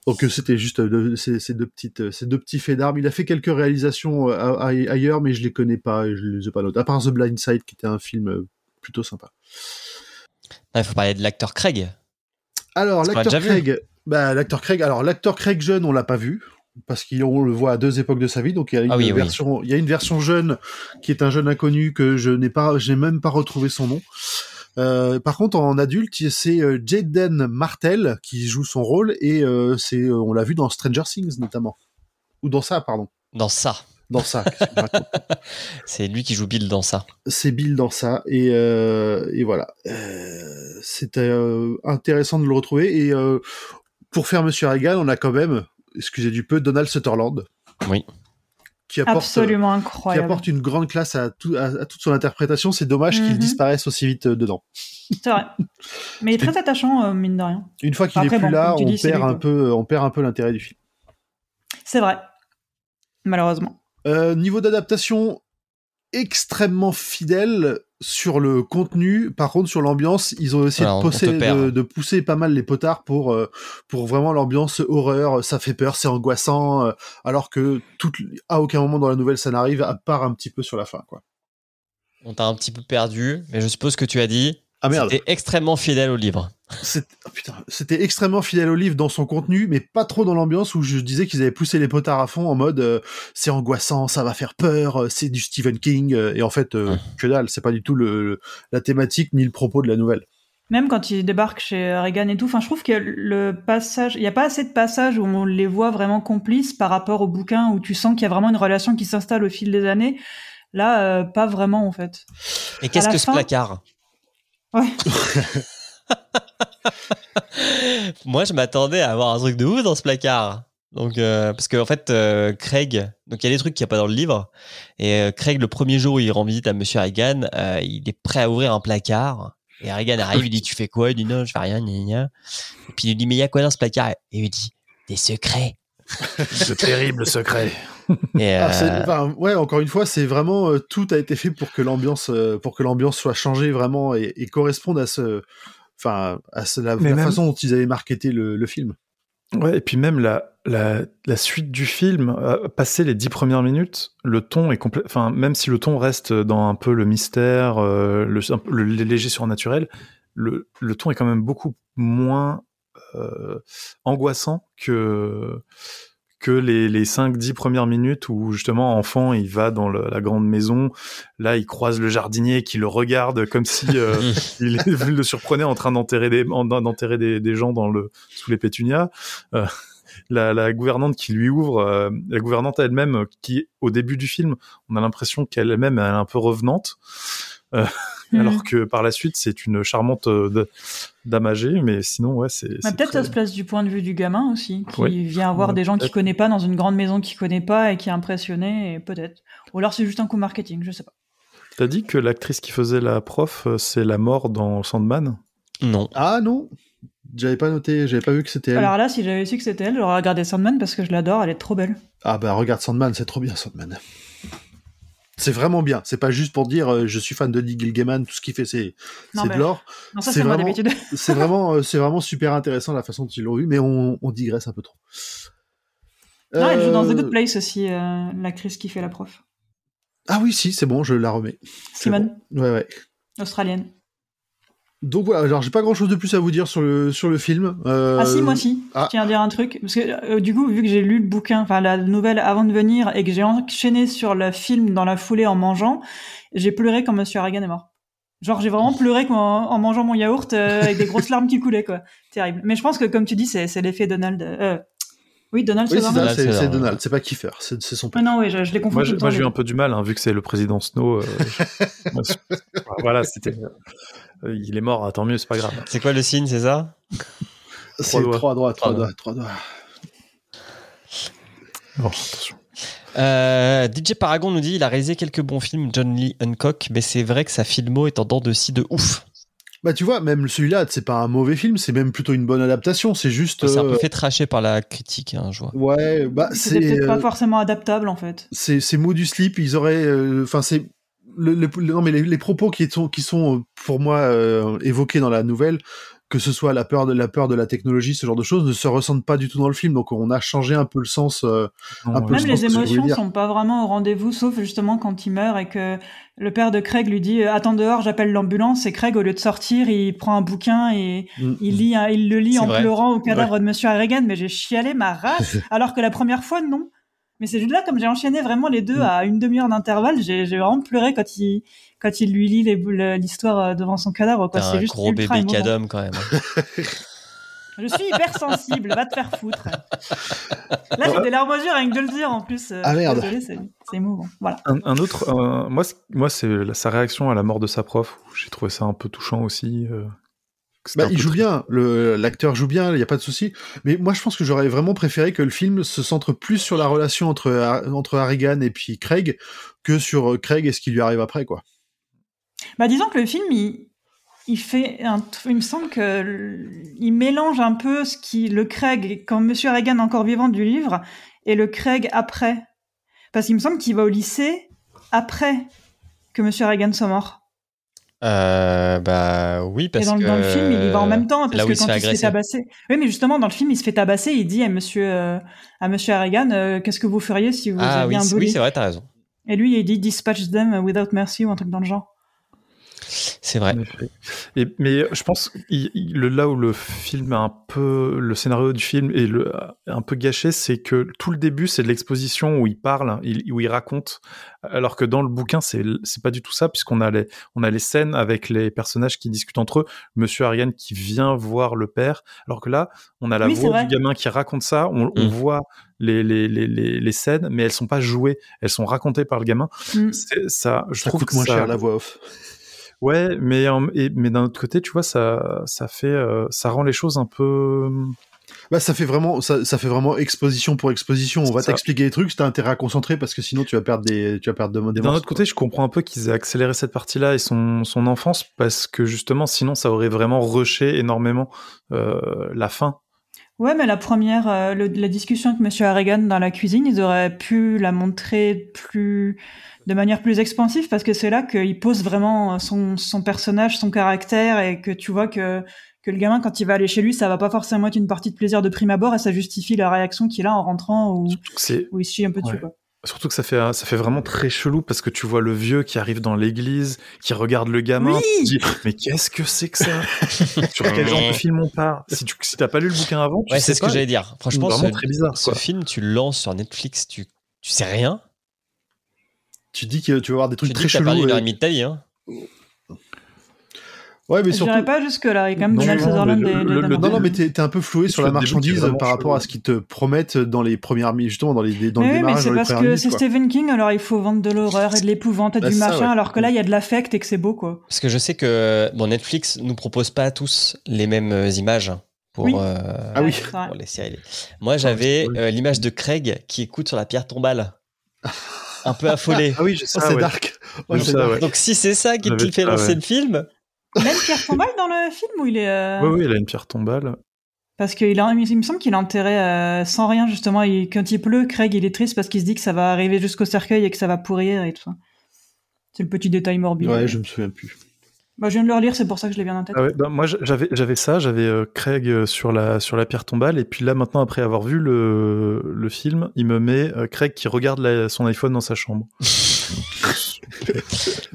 Donc euh, c'était juste euh, de- ces, ces deux petites, euh, ces deux petits faits d'armes. Il a fait quelques réalisations euh, a- a- ailleurs, mais je les connais pas et je les ai pas notées. À part The Blind Side, qui était un film euh, plutôt sympa. Ah, Il faut parler de l'acteur Craig. Alors l'acteur. Craig, bah l'acteur Craig. Alors l'acteur Craig jeune, on l'a pas vu parce qu'on le voit à deux époques de sa vie. Donc il y a une Ah oui, oui. version, il y a une version jeune qui est un jeune inconnu que je n'ai pas, j'ai même pas retrouvé son nom. Euh, par contre, en adulte, c'est euh, Jaden Martel qui joue son rôle et euh, c'est, euh, on l'a vu dans Stranger Things notamment, ou dans ça, pardon, Dans ça. dans ça. C'est lui qui joue Bill dans ça. c'est Bill dans ça et, euh, et voilà Euh, c'était euh, intéressant de le retrouver et euh, pour faire Monsieur Reagan on a quand même excusez du peu Donald Sutherland Oui. qui apporte Absolument qui incroyable. apporte une grande classe à, tout, à, à toute son interprétation c'est dommage qu'il Mhm. disparaisse aussi vite euh, dedans C'est vrai. Mais il est très attachant, euh, mine de rien. une fois qu'il est Après, plus bon, là tu on dis, perd un peu on perd un peu l'intérêt du film C'est vrai. Malheureusement. Euh, niveau d'adaptation, extrêmement fidèle sur le contenu. Par contre, sur l'ambiance, ils ont essayé de, pousser, te perd. de, de pousser pas mal les potards pour, euh, pour vraiment l'ambiance horreur. Ça fait peur, c'est angoissant, euh, alors que tout, à aucun moment dans la nouvelle ça n'arrive, à part un petit peu sur la fin. Quoi. On t'a un petit peu perdu, mais je suppose que tu as dit. Ah merde, C'était extrêmement fidèle au livre. Oh, putain, c'était extrêmement fidèle au livre dans son contenu, mais pas trop dans l'ambiance où je disais qu'ils avaient poussé les potards à fond en mode euh, c'est angoissant, ça va faire peur, euh, c'est du Stephen King, euh, et en fait, euh, que dalle, c'est pas du tout le, le- la thématique ni le propos de la nouvelle. Même quand il débarque chez Reagan et tout, enfin, je trouve que le passage, il n'y a pas assez de passages où on les voit vraiment complices par rapport au bouquin où tu sens qu'il y a vraiment une relation qui s'installe au fil des années. Là, euh, pas vraiment en fait. Et qu'est-ce que ce fin- placard? Ouais. Moi, je m'attendais à avoir un truc de ouf dans ce placard. Donc, euh, parce qu'en fait, euh, Craig, donc il y a des trucs qu'il n'y a pas dans le livre. Et euh, Craig, le premier jour où il rend visite à Monsieur Reagan, euh, il est prêt à ouvrir un placard. Et Reagan arrive, il dit Tu fais quoi? Il dit Non, je fais rien, gna, gna. Et puis il lui dit Mais il y a quoi dans ce placard? Et il dit Des secrets. De terribles secrets. Et, Ah, euh, ouais, encore une fois, c'est vraiment euh, tout a été fait pour que l'ambiance, euh, pour que l'ambiance soit changée vraiment et, et corresponde à ce, enfin, à ce- la, même- façon dont ils avaient marketé le, le film. Ouais, et puis même la, la, la suite du film, passer les dix premières minutes, le ton est complet. Enfin, même si le ton reste dans un peu le mystère, euh, le, le léger surnaturel, le, le ton est quand même beaucoup moins euh, angoissant que que les, les 5-10 premières minutes où justement enfant il va dans le- la grande maison. Là il croise le jardinier qui le regarde comme si euh, il le surprenait en train d'enterrer des en- d'enterrer des, des gens dans le sous les pétunias Euh, la, la gouvernante qui lui ouvre euh, la gouvernante elle-même euh, qui au début du film on a l'impression qu'elle-même elle est un peu revenante Mhm. alors que par la suite c'est une charmante euh, d- dame âgée mais sinon ouais c'est Mais c'est peut-être très- ça se place du point de vue du gamin aussi, qui Oui. vient voir Ouais, des gens qu'il connaît pas dans une grande maison qu'il connaît pas et qui est impressionné, peut-être. Ou alors c'est juste un coup marketing, je sais pas. T'as dit que l'actrice qui faisait la prof, euh, c'est la mort dans Sandman? Non. Ah non J'avais pas noté, j'avais pas vu que c'était elle. Alors là, si j'avais su que c'était elle, j'aurais regardé Sandman parce que je l'adore, elle est trop belle. Ah bah regarde Sandman, c'est trop bien Sandman. C'est vraiment bien. C'est pas juste pour dire euh, je suis fan de Neil Gaiman, tout ce qu'il fait c'est de l'or. Non, ça C'est vraiment- d'habitude. C'est vraiment euh, c'est vraiment super intéressant la façon dont ils l'ont vu, mais on, on digresse un peu trop. Non, elle joue dans The Euh, Good Place aussi, euh, l'actrice qui fait la prof. Ah oui, si, c'est bon, je la remets. Simone, bon. Ouais, ouais. australienne. Donc voilà, alors j'ai pas grand chose de plus à vous dire sur le, sur le film. Euh, Ah si, moi si. ah. Je tiens à dire un truc. Parce que euh, du coup, vu que j'ai lu le bouquin, enfin la nouvelle avant de venir, et que j'ai enchaîné sur le film dans la foulée en mangeant, j'ai pleuré quand Monsieur Harrigan est mort. Genre j'ai vraiment pleuré quand- en mangeant mon yaourt euh, avec des grosses larmes qui coulaient quoi. Terrible. Mais je pense que comme tu dis, c'est l'effet Donald. euh, Oui, Donald Oui, c'est Donald c'est Sutherland. Donald, c'est pas Kiefer, c'est son Ah père. non, oui, je, je les confonds Moi, j'ai eu un peu du mal, hein, vu que c'est le président Snow. euh, je- voilà, c'était. Euh, il est mort, ah, tant mieux, c'est pas grave. C'est quoi le signe, c'est ça C'est trois doigts, trois doigts, trois doigts. Bon, attention. Euh, DJ Paragon nous dit il a réalisé quelques bons films, John Lee Hancock, mais c'est vrai que sa filmo est en dents de scie de ouf. Bah tu vois, même celui-là, c'est pas un mauvais film, c'est même plutôt une bonne adaptation, c'est juste... C'est un peu euh, fait tracher par la critique, hein, je vois. Ouais, bah c'est... peut-être pas euh, forcément adaptable en fait. c'est c'est mot du slip ils auraient euh, enfin c'est le, le- non mais les, les propos qui sont qui sont euh, pour moi euh, évoqués dans la nouvelle que ce soit la peur de la peur de la technologie ce genre de choses ne se ressentent pas du tout dans le film donc on a changé un peu le sens euh, Un peu Même les émotions sont pas vraiment au rendez-vous, sauf justement quand il meurt et que le père de Craig lui dit attends dehors, j'appelle l'ambulance. Et Craig, au lieu de sortir, il prend un bouquin et Mm. il lit, un- il le lit en vrai. pleurant au cadavre de Monsieur Harrigan. Mais j'ai chialé ma race, alors que la première fois non. Mais c'est juste là, comme j'ai enchaîné vraiment les deux Mm. à une demi-heure d'intervalle, j'ai vraiment pleuré quand il quand il lui lit l'histoire euh, devant son cadavre. C'est un juste gros ultra bébé cadom quand même. hein. Je suis hyper sensible, va te faire foutre. Là, j'ai des larmes aux yeux rien que de le dire en plus. euh, Ah, merde. c'est émouvant. Voilà. Un, un autre, euh, moi, c'est- moi, c'est sa réaction à la mort de sa prof. J'ai trouvé ça un peu touchant aussi. euh, Bah, il joue triste. bien, l'acteur joue bien, il y a pas de souci. Mais moi, je pense que j'aurais vraiment préféré que le film se centre plus sur la relation entre Har- entre Harrigan et puis Craig que sur euh, Craig et ce qui lui arrive après, quoi. Bah, disons que le film, il, il fait un, il me semble que il mélange un peu ce qui, le Craig, quand Monsieur Reagan est encore vivant du livre, et le Craig après. Parce qu'il me semble qu'il va au lycée après que Monsieur Reagan soit mort. Euh, bah oui, parce et dans, que dans le film, il y va en même temps, parce là où que quand il se fait tabasser. Oui, mais justement, dans le film, il se fait tabasser, il dit à Monsieur, euh, à Monsieur Harrigan, euh, qu'est-ce que vous feriez si vous Ah aviez oui, un bully oui, c'est vrai, t'as raison. Et lui, il dit dispatch them without mercy ou un truc dans le genre. C'est vrai. Et, mais je pense il- il- le, là où le film est un peu le scénario du film est le, un peu gâché, c'est que tout le début c'est de l'exposition où il parle, il- où il raconte, alors que dans le bouquin c'est c'est pas du tout ça puisqu'on a les on a les scènes avec les personnages qui discutent entre eux, Monsieur Ariane qui vient voir le père, alors que là on a la Oui, voix du gamin qui raconte ça, on, on Mm. voit les, les, les, les, les scènes, mais elles sont pas jouées, elles sont racontées par le gamin. Mm. C'est- Ça, je Ça trouve coûte que moins ça- cher la voix off. Ouais, mais et- mais d'un autre côté, tu vois, ça ça fait euh, ça rend les choses un peu. Bah, ça fait vraiment, ça, ça fait vraiment exposition pour exposition. On va t'expliquer des trucs, t'as intérêt à concentrer parce que sinon tu vas perdre des, tu vas perdre de- des D'un autre côté, je comprends un peu qu'ils aient accéléré cette partie-là et son son enfance parce que justement, sinon, ça aurait vraiment rushé énormément euh, la fin. Ouais, mais la première, euh, le- la discussion avec Monsieur Harrigan dans la cuisine, ils auraient pu la montrer plus, de manière plus expansive parce que c'est là qu'il pose vraiment son, son personnage, son caractère et que tu vois que, que le gamin, quand il va aller chez lui, ça va pas forcément être une partie de plaisir de prime abord et ça justifie la réaction qu'il a en rentrant ou, c'est il se chie un peu dessus, Ouais. quoi. surtout que ça fait ça fait vraiment très chelou parce que tu vois le vieux qui arrive dans l'église, qui regarde le gamin, Oui tu te dis mais qu'est-ce que c'est que ça? Sur quel genre de film on part Si tu si t'as pas lu le bouquin avant, tu Ouais, sais c'est ce que j'allais dire. Franchement, vraiment ce, très bizarre. ce Quoi. film, tu le lances sur Netflix, tu, tu sais rien. Tu dis que tu vas voir des Tu trucs te très chelous. une heure et- de ta vie. Hein. Ouais, mais Je surtout. dirais pas jusque là, il y a quand même Non, Sutherland mais et le- le- le- Non, non, mais t'es un peu floué sur Le la marchandise par rapport à ce qu'ils te promettent dans les premières minutes, justement, dans, les, dans le Mais oui, mais c'est parce que c'est. Stephen King, alors il faut vendre de l'horreur et de l'épouvante et Bah, du ça, machin, ouais. alors que là, il y a de l'affect et que c'est beau, quoi. Parce que je sais que bon, Netflix nous propose pas tous les mêmes euh, images pour, Oui. euh, Ah oui. Pour les séries. Moi, j'avais oui. euh, l'image de Craig qui écoute sur la pierre tombale. Un peu affolé. Ah oui, c'est ouais. dark. Ouais, Comme c'est ça, ouais. Donc si c'est ça qui te fait lancer ouais. le film, Il a une pierre tombale dans le film ou il est. euh, Oui, oui, il a une pierre tombale. Parce qu'il a, il me semble qu'il a enterré euh, sans rien, justement. Il- quand il pleut, Craig, il est triste parce qu'il se dit que ça va arriver jusqu'au cercueil et que ça va pourrir et tout ça. C'est le petit détail morbide. Ouais, je me souviens plus. Bah, je viens de le relire, c'est pour ça que je l'ai bien en tête. Ah ouais, bah, moi j'avais j'avais ça, j'avais euh, Craig euh, sur la sur la pierre tombale et puis là maintenant après avoir vu le le film, il me met euh, Craig qui regarde la- son iPhone dans sa chambre.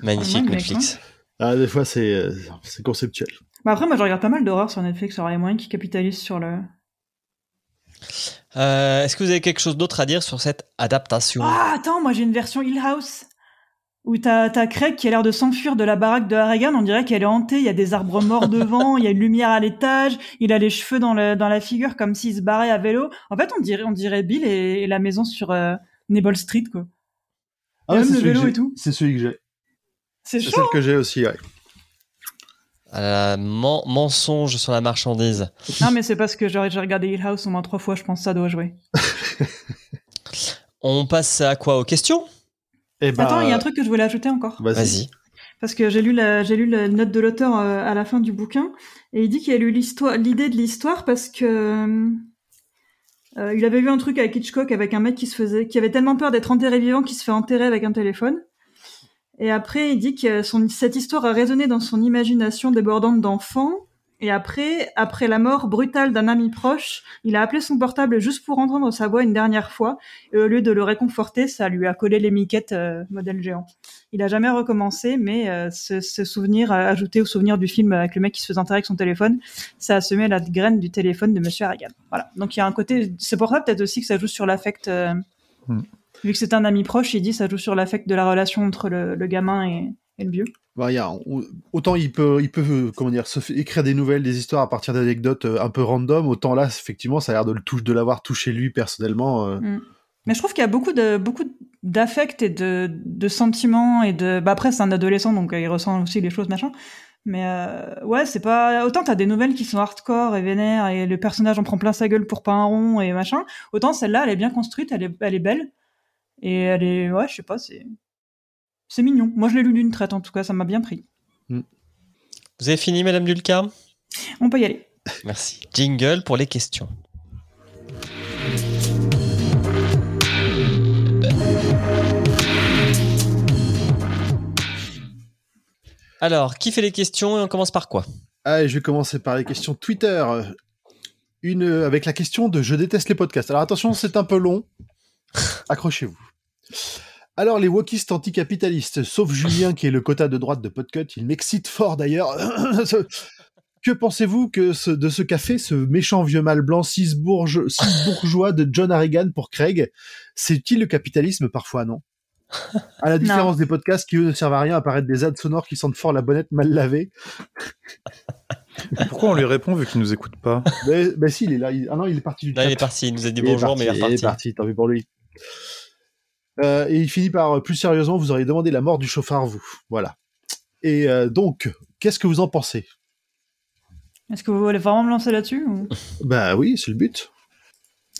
magnifique Ah, Netflix. Ah, des fois, c'est euh, c'est conceptuel. Bah, après, moi, je regarde pas mal d'horreur sur Netflix. Alors, il y a moyen qui capitalise sur le. Euh, Est-ce que vous avez quelque chose d'autre à dire sur cette adaptation? Ah, attends, moi, j'ai une version Hill House. Où t'as t'as Craig qui a l'air de s'enfuir de la baraque de Harrigan. On dirait qu'elle est hantée. Il y a des arbres morts devant. Il y a une lumière à l'étage. Il a les cheveux dans, le, dans la figure comme s'il se barrait à vélo. En fait, on dirait, on dirait Bill et, et la maison sur euh, Nable Street, quoi. Ah, ouais, Même c'est le celui que vélo j'ai. et tout. C'est celui que j'ai. C'est C'est chaud. celle que j'ai aussi, ouais. Euh, men- Mensonge sur la marchandise. Non, mais c'est parce que j'ai regardé Hill House au moins trois fois. Je pense que ça doit jouer. On passe à quoi? Aux questions? Eh ben, Attends, il y a un truc que je voulais ajouter encore. Vas-y. Vas-y. Parce que j'ai lu la, j'ai lu la note de l'auteur euh, à la fin du bouquin, et il dit qu'il a lu l'histoire, l'idée de l'histoire parce que euh, il avait vu un truc avec Hitchcock avec un mec qui se faisait, qui avait tellement peur d'être enterré vivant qu'il se fait enterrer avec un téléphone. Et après, il dit que son, cette histoire a résonné dans son imagination débordante d'enfant. Et après, après la mort brutale d'un ami proche, il a appelé son portable juste pour entendre sa voix une dernière fois. Et au lieu de le réconforter, ça lui a collé les miquettes euh, modèle géant. Il a jamais recommencé, mais euh, ce, ce souvenir euh, ajouté au souvenir du film avec le mec qui se faisait enterrer avec son téléphone, ça a semé la graine du téléphone de Monsieur Harrigan. Voilà. Donc il y a un côté, c'est pour ça peut-être aussi que ça joue sur l'affect. euh, Hmm. Vu que c'est un ami proche, il dit ça joue sur l'affect de la relation entre le, le gamin et, et le vieux. Bah, y a- autant il peut, il peut, euh, comment dire, se écrire des nouvelles, des histoires à partir d'anecdotes euh, un peu random. Autant là, effectivement, ça a l'air de le de l'avoir touché lui personnellement. euh. Mais je trouve qu'il y a beaucoup de beaucoup d'affect et de, de sentiments et de. Bah après c'est un adolescent donc il ressent aussi les choses machin. Mais euh, ouais c'est pas autant t'as des nouvelles qui sont hardcore et vénères et le personnage en prend plein sa gueule pour pas un rond et machin. Autant celle-là elle est bien construite, elle est elle est belle et elle est ouais je sais pas c'est c'est mignon. Moi je l'ai lu d'une traite en tout cas ça m'a bien pris. Vous avez fini, Madame Dulka On peut y aller. Merci. Jingle pour les questions. Alors, qui fait les questions et on commence par quoi? Allez, je vais commencer par les questions Twitter. Une avec la question de je déteste les podcasts. Alors attention, c'est un peu long. Accrochez-vous. Alors les wokistes anticapitalistes, sauf Julien qui est le quota de droite de Podcut, il m'excite fort d'ailleurs. que pensez-vous que ce- de ce qu'a fait ce méchant vieux mâle blanc bourge- cis bourgeois de John Harrigan pour Craig? C'est utile le capitalisme parfois, non? À la différence des podcasts qui eux ne servent à rien à paraître des ads sonores qui sentent fort la bonnette mal lavée. Pourquoi on lui répond vu qu'il nous écoute pas? Mais si, il est là. Il- Ah non, il est parti du Là, chat. il est parti. Il nous a dit Il bonjour, parti, mais il est Il est parti, tant pis pour lui. Euh, et il finit par, euh, plus sérieusement, vous auriez demandé la mort du chauffard, vous. Voilà. Et euh, donc, qu'est-ce que vous en pensez? Est-ce que vous voulez vraiment me lancer là-dessus ou- Bah oui, c'est le but.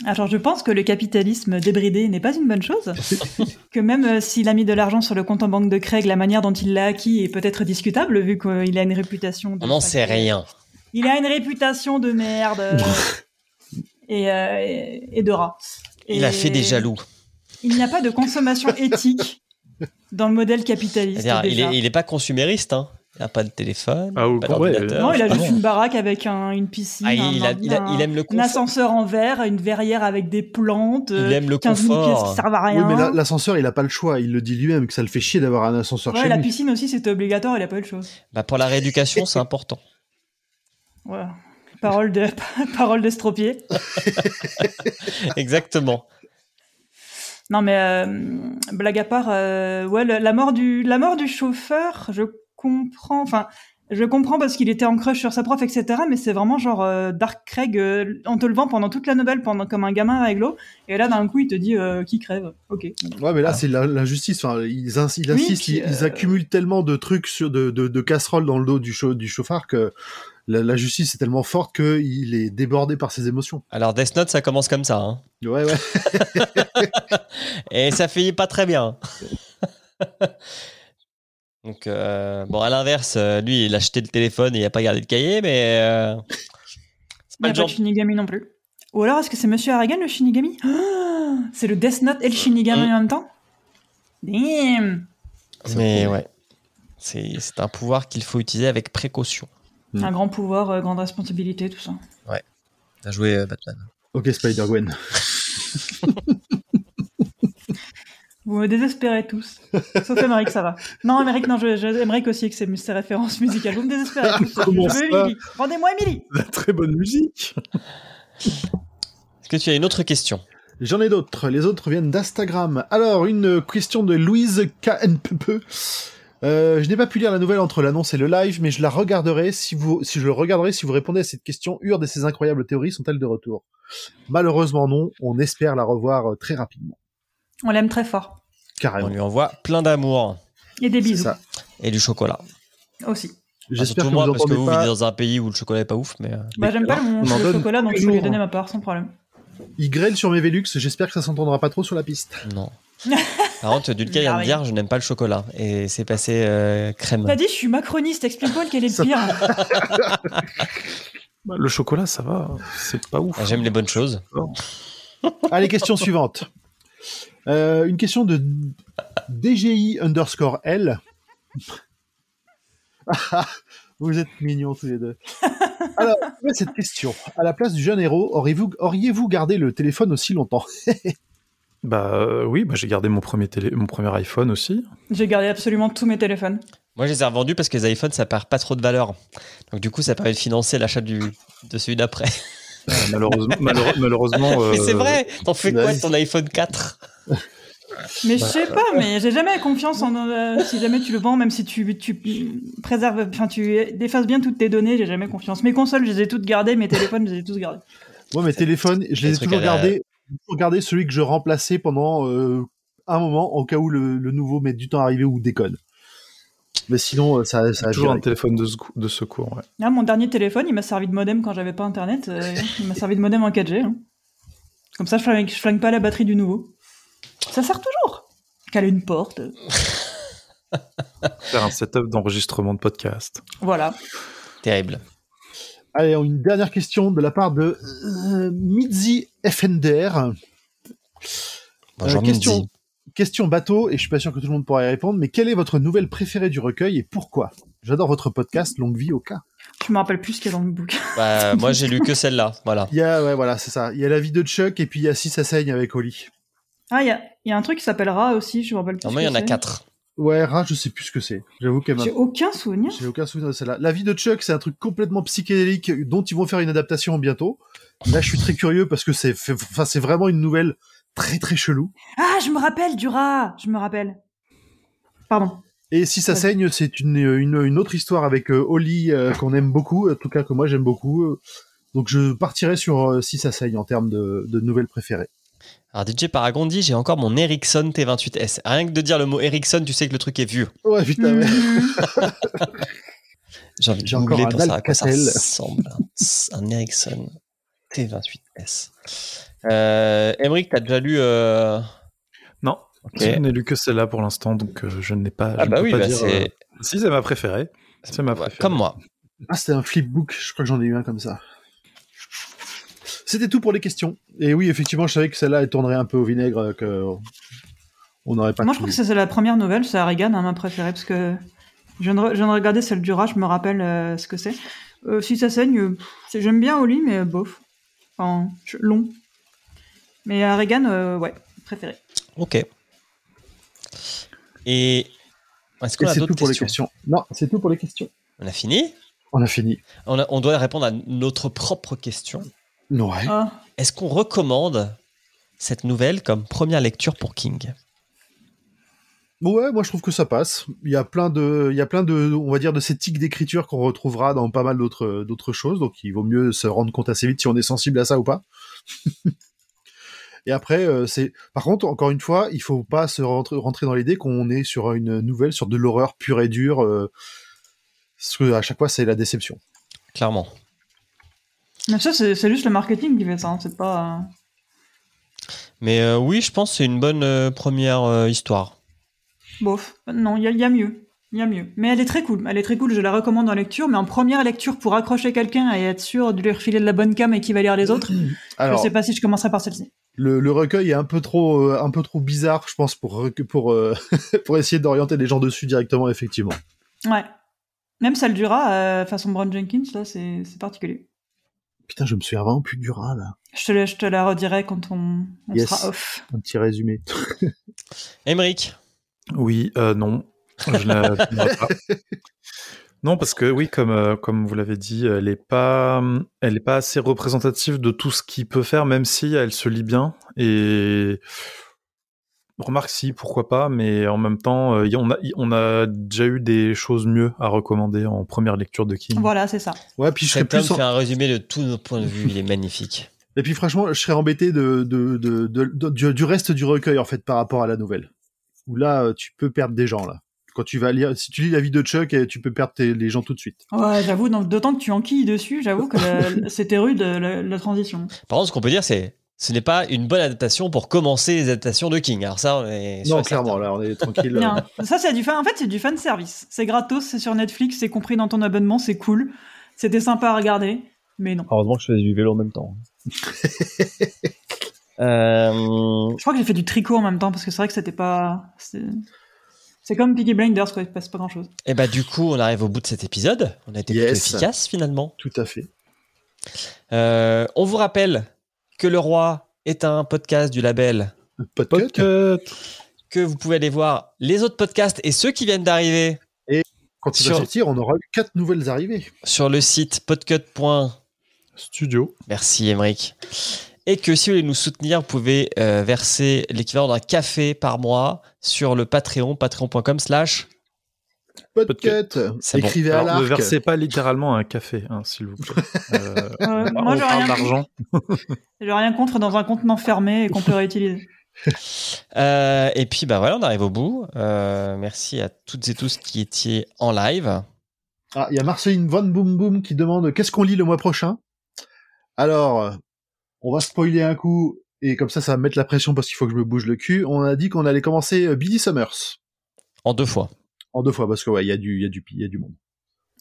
Alors je pense que le capitalisme débridé n'est pas une bonne chose, que même euh, s'il a mis de l'argent sur le compte en banque de Craig, la manière dont il l'a acquis est peut-être discutable vu qu'il a une réputation. De On n'en sait rien. Il a une réputation de merde et, euh, et, et de rat. Il a fait des jaloux. Il n'y a pas de consommation éthique dans le modèle capitaliste. Il déjà. est, il est pas consumériste. Hein. Il n'a pas de téléphone, Ah, ouais. Non, il a Ah juste bon. une baraque avec un- une piscine, Ah, un, il, a- il a- un- il aime le un confort. ascenseur en verre, une verrière avec des plantes, Il euh, aime le 15 000 pièces confort. qui servent à rien. Oui, mais la- l'ascenseur, il a pas le choix. Il le dit lui-même que ça le fait chier d'avoir un ascenseur Ouais, chez la lui. piscine aussi, c'était obligatoire, il a pas eu le choix. Bah, pour la rééducation, c'est important. Voilà. Parole de parole d'estropié. Exactement. Non mais euh, blague à part, euh, ouais, le- la mort du la mort du chauffeur, je comprends. Enfin, je comprends parce qu'il était en crush sur sa prof, etc. Mais c'est vraiment genre euh, Dark Craig, euh, on te le vend pendant toute la nouvelle, pendant comme un gamin réglo, et là d'un coup il te dit euh, qui crève. Ok. Ouais, mais là, Ah. c'est la- l'injustice. Enfin, ils, ins- ils Oui, insistent, puis, ils, ils accumulent tellement de trucs sur de, de, de casseroles dans le dos du, chau- du chauffard que la, la justice est tellement forte qu'il est débordé par ses émotions. Alors, Death Note, ça commence comme ça. hein. Ouais, ouais. Et ça finit pas très bien. Donc, euh, bon, à l'inverse, euh, lui, il a acheté le téléphone et il a pas gardé le cahier, mais euh, c'est Il pas n'y le a pas genre. de Shinigami non plus. Ou alors, est-ce que c'est Monsieur Harrigan le Shinigami? Ah, C'est le Death Note et le Shinigami Mm. en même temps? Damn Mais ouais, c'est un pouvoir qu'il faut utiliser avec précaution. Mm. Un grand pouvoir, euh, grande responsabilité, tout ça. T'as joué euh, Batman. Ok, Spider-Gwen. Vous me désespérez tous. Sauf Emmerich, ça va. Non, Emmerich, non, Emmerich aussi, que c'est ses références musicales. Vous me désespérez tous. Comment je veux ça Emily. Rendez-moi Emily La très bonne musique. Est-ce que tu as une autre question? J'en ai d'autres. Les autres viennent d'Instagram. Alors, une question de Louise KNPP. Euh, je n'ai pas pu lire la nouvelle entre l'annonce et le live, mais je la regarderai si vous, si je le regarderai si vous répondez à cette question. Urde et ses incroyables théories sont-elles de retour? Malheureusement non. On espère la revoir euh, très rapidement. On l'aime très fort. On Carrément. lui envoie plein d'amour Et des bisous ça. et du chocolat. aussi. J'espère que moi, vous parce que vous pas. vivez dans un pays où le chocolat est pas ouf, mais. euh, Bah, j'aime pas le, on mon- chocolat, donc je peux lui donner ma part sans problème. Il grêle sur mes Velux. J'espère que ça s'entendra pas trop sur la piste. Non. Par contre, Dulka vient de dire je n'aime pas le chocolat. Et c'est passé euh, crème. T'as dit, je suis macroniste, explique-moi lequel est le pire. Bah, Le chocolat, ça va. C'est pas ouf. Ah, J'aime les bonnes choses. Allez, question suivante. Euh, une question de DGI underscore L. Vous êtes mignons tous les deux. Alors, cette question. À la place du jeune héros, auriez-vous auriez-vous gardé le téléphone aussi longtemps? Bah euh, oui, bah, j'ai gardé mon premier, télé... mon premier iPhone aussi. J'ai gardé absolument tous mes téléphones. Moi, je les ai revendus parce que les iPhones, ça perd pas trop de valeur. Donc, du coup, ça permet de financer l'achat du... de celui d'après. Euh, malheureusement, malheure- malheureusement. Mais c'est euh, vrai T'en fais quoi de ton iPhone 4 Mais je sais pas, mais j'ai jamais confiance en euh, si jamais tu le vends, même si tu, tu préserves, enfin tu défaces bien toutes tes données, j'ai jamais confiance. Mes consoles, je les ai toutes gardées, mes téléphones, je les ai tous gardés. Moi, mes téléphones, je les ai toujours gardés. Gardé celui que je remplaçais pendant euh, un moment, au cas où le, le nouveau met du temps à arriver ou déconne. Mais sinon, euh, ça, ça a toujours un téléphone de, secou- de secours. ouais. Là, mon dernier téléphone, il m'a servi de modem quand j'avais pas internet. euh, il m'a servi de modem en 4G. hein. Comme ça, je flingue, je flingue pas la batterie du nouveau. Ça sert toujours. Caler une porte. Faire un setup d'enregistrement de podcast. Voilà. Terrible. Allez, une dernière question de la part de euh, Mitzi Effender. Bonjour, Euh, question, question bateau, et je suis pas sûr que tout le monde pourra y répondre, mais quelle est votre nouvelle préférée du recueil et pourquoi? J'adore votre podcast, longue vie au cas. Je me rappelle plus ce qu'il y a dans le book. Bah, moi, j'ai lu que celle-là. Voilà. Il y a, ouais, voilà, c'est ça. Il y a la vie de Chuck, et puis il y a Si ça saigne avec Oli. Ah, il y a, il y a un truc qui s'appelle Ra aussi, je me rappelle plus. Normalement, il y en a quatre. Ouais, Ra, je sais plus ce que c'est. J'avoue qu'elle. J'ai aucun souvenir. J'ai aucun souvenir de celle-là. La vie de Chuck, c'est un truc complètement psychédélique dont ils vont faire une adaptation bientôt. Là, je suis très curieux parce que c'est, fait- enfin, c'est vraiment une nouvelle très très chelou. Ah, je me rappelle du rat. Je me rappelle. Pardon. Et si ça Ouais. saigne, c'est une, une, une autre histoire avec euh, Oli euh, qu'on aime beaucoup, en tout cas que moi j'aime beaucoup. euh. Donc je partirai sur euh, si ça saigne en termes de, de nouvelles préférées. Alors, DJ Paragon dit j'ai encore mon Ericsson T28S. Rien que de dire le mot Ericsson, tu sais que le truc est vieux. Ouais, putain. Mhm. J'ai envie de J'ai googler encore pour un savoir à quoi ça Alcatel. ressemble. Un, un Ericsson T28S. Euh, Emmerich, t'as déjà lu. euh, Non, Ok. je n'ai lu que celle-là pour l'instant, donc euh, je n'ai pas. Ah je bah oui, pas bah dire, c'est. euh, Si, c'est ma préférée. C'est ma préférée. comme moi. Ah, c'était un flipbook, je crois que j'en ai eu un comme ça. C'était tout pour les questions. Et oui, effectivement, je savais que celle-là, elle tournerait un peu au vinaigre, euh, que on n'aurait pas Moi, je crois que c'est la première nouvelle, c'est Harrigan, hein, ma préférée, parce que je viens de, re- je viens de regarder celle du rat, je me rappelle euh, ce que c'est. Euh, si ça saigne, euh, j'aime bien Oli, mais euh, bof. Enfin, long. Mais Harrigan, euh, ouais, préféré. Ok. Et. Est-ce qu'on a c'est tout d'autres pour les questions? questions. Non, c'est tout pour les questions. On a fini? On a fini. on, a- on doit répondre à notre propre question. Ouais. Ah, Est-ce qu'on recommande cette nouvelle comme première lecture pour King? Ouais, moi je trouve que ça passe. Il y a plein de, il y a plein de, on va dire, de ces tics d'écriture qu'on retrouvera dans pas mal d'autres, d'autres choses. Donc il vaut mieux se rendre compte assez vite si on est sensible à ça ou pas. Et après, euh, c'est, par contre, encore une fois, il faut pas se rentrer, rentrer dans l'idée qu'on est sur une nouvelle, sur de l'horreur pure et dure. Euh, parce que à chaque fois, c'est la déception. Clairement. Mais ça, c'est c'est juste le marketing qui fait ça, hein, c'est pas. Mais euh, oui, je pense que c'est une bonne euh, première euh, histoire. Bof. Non, il y, a- il y a mieux. Il y a mieux. Mais elle est très cool. Elle est très cool. Je la recommande en lecture. Mais en première lecture, pour accrocher quelqu'un et être sûr de lui refiler de la bonne cam et qu'il va lire les autres, Alors, je sais pas si je commencerai par celle-ci. le, le recueil est un peu trop, euh, un peu trop bizarre, je pense, pour pour euh, pour essayer d'orienter les gens dessus directement, effectivement. Ouais. Même celle du rat, euh, façon Brown Jenkins, là, c'est c'est particulier. Putain, je me souviens vraiment plus du rat là. Je te, la- je te la redirai quand on, on Yes. sera off. Un petit résumé. Emmerich, Oui, euh, non. Je la pas. Non, parce que oui, comme, euh, comme vous l'avez dit, elle est pas, elle est pas assez représentative de tout ce qu'il peut faire, même si elle se lit bien. Et remarque si, pourquoi pas, mais en même temps, euh, on, a, y- on a déjà eu des choses mieux à recommander en première lecture de King. Voilà, c'est ça. Ouais, puis je serais plus. en- fait un résumé de tous nos points de vue. Il est magnifique. Et puis franchement, je serais embêté de, de, de, de- de- du, du reste du recueil en fait par rapport à la nouvelle. Où là, euh, tu peux perdre des gens là. Quand tu vas lire, si tu lis la vie de Chuck, eh, tu peux perdre tes- les gens tout de suite. Ouais, j'avoue, d'autant que tu enquilles dessus, j'avoue que c'était rude la, la transition. Par contre, ce qu'on peut dire, c'est ce n'est pas une bonne adaptation pour commencer les adaptations de King. Alors ça, on est sûr Non, clairement, là, on est tranquille. Non, ça c'est du fan. En fait, c'est du fan service. C'est gratos, c'est sur Netflix, c'est compris dans ton abonnement, c'est cool. C'était sympa à regarder, mais non. Heureusement que je faisais du vélo en même temps. Euh, Je crois que j'ai fait du tricot en même temps parce que c'est vrai que c'était pas. C'est comme Peaky Blinders, quoi. Il se passe pas grand chose. Et bah du coup, on arrive au bout de cet épisode. On a été Yes. plutôt efficace finalement. Tout à fait. Euh, on vous rappelle que Le Roi est un podcast du label. Podcast. que vous pouvez aller voir les autres podcasts et ceux qui viennent d'arriver Quand il Sur- va sortir, on aura eu quatre nouvelles arrivées. sur le site podcut. Studio. Merci Emric. Et que si vous voulez nous soutenir, vous pouvez euh, verser l'équivalent d'un café par mois sur le Patreon, patreon.com bon. Écrivez à Alors, ne l'arc. versez pas littéralement un café, hein, s'il vous plaît. Euh, Euh, on moi, j'ai parle rien, d'argent. j'ai rien contre dans un contenant fermé et qu'on peut réutiliser. Euh, et puis bah voilà, on arrive au bout. Euh, merci à toutes et tous qui étiez en live. Ah, il y a Marceline Von Boom Boom qui demande qu'est-ce qu'on lit le mois prochain? Alors, on va spoiler un coup et comme ça, ça va me mettre la pression parce qu'il faut que je me bouge le cul. On a dit qu'on allait commencer euh, Billy Summers En deux fois. En deux fois parce que ouais, il y a du, il y a du, il y a du monde.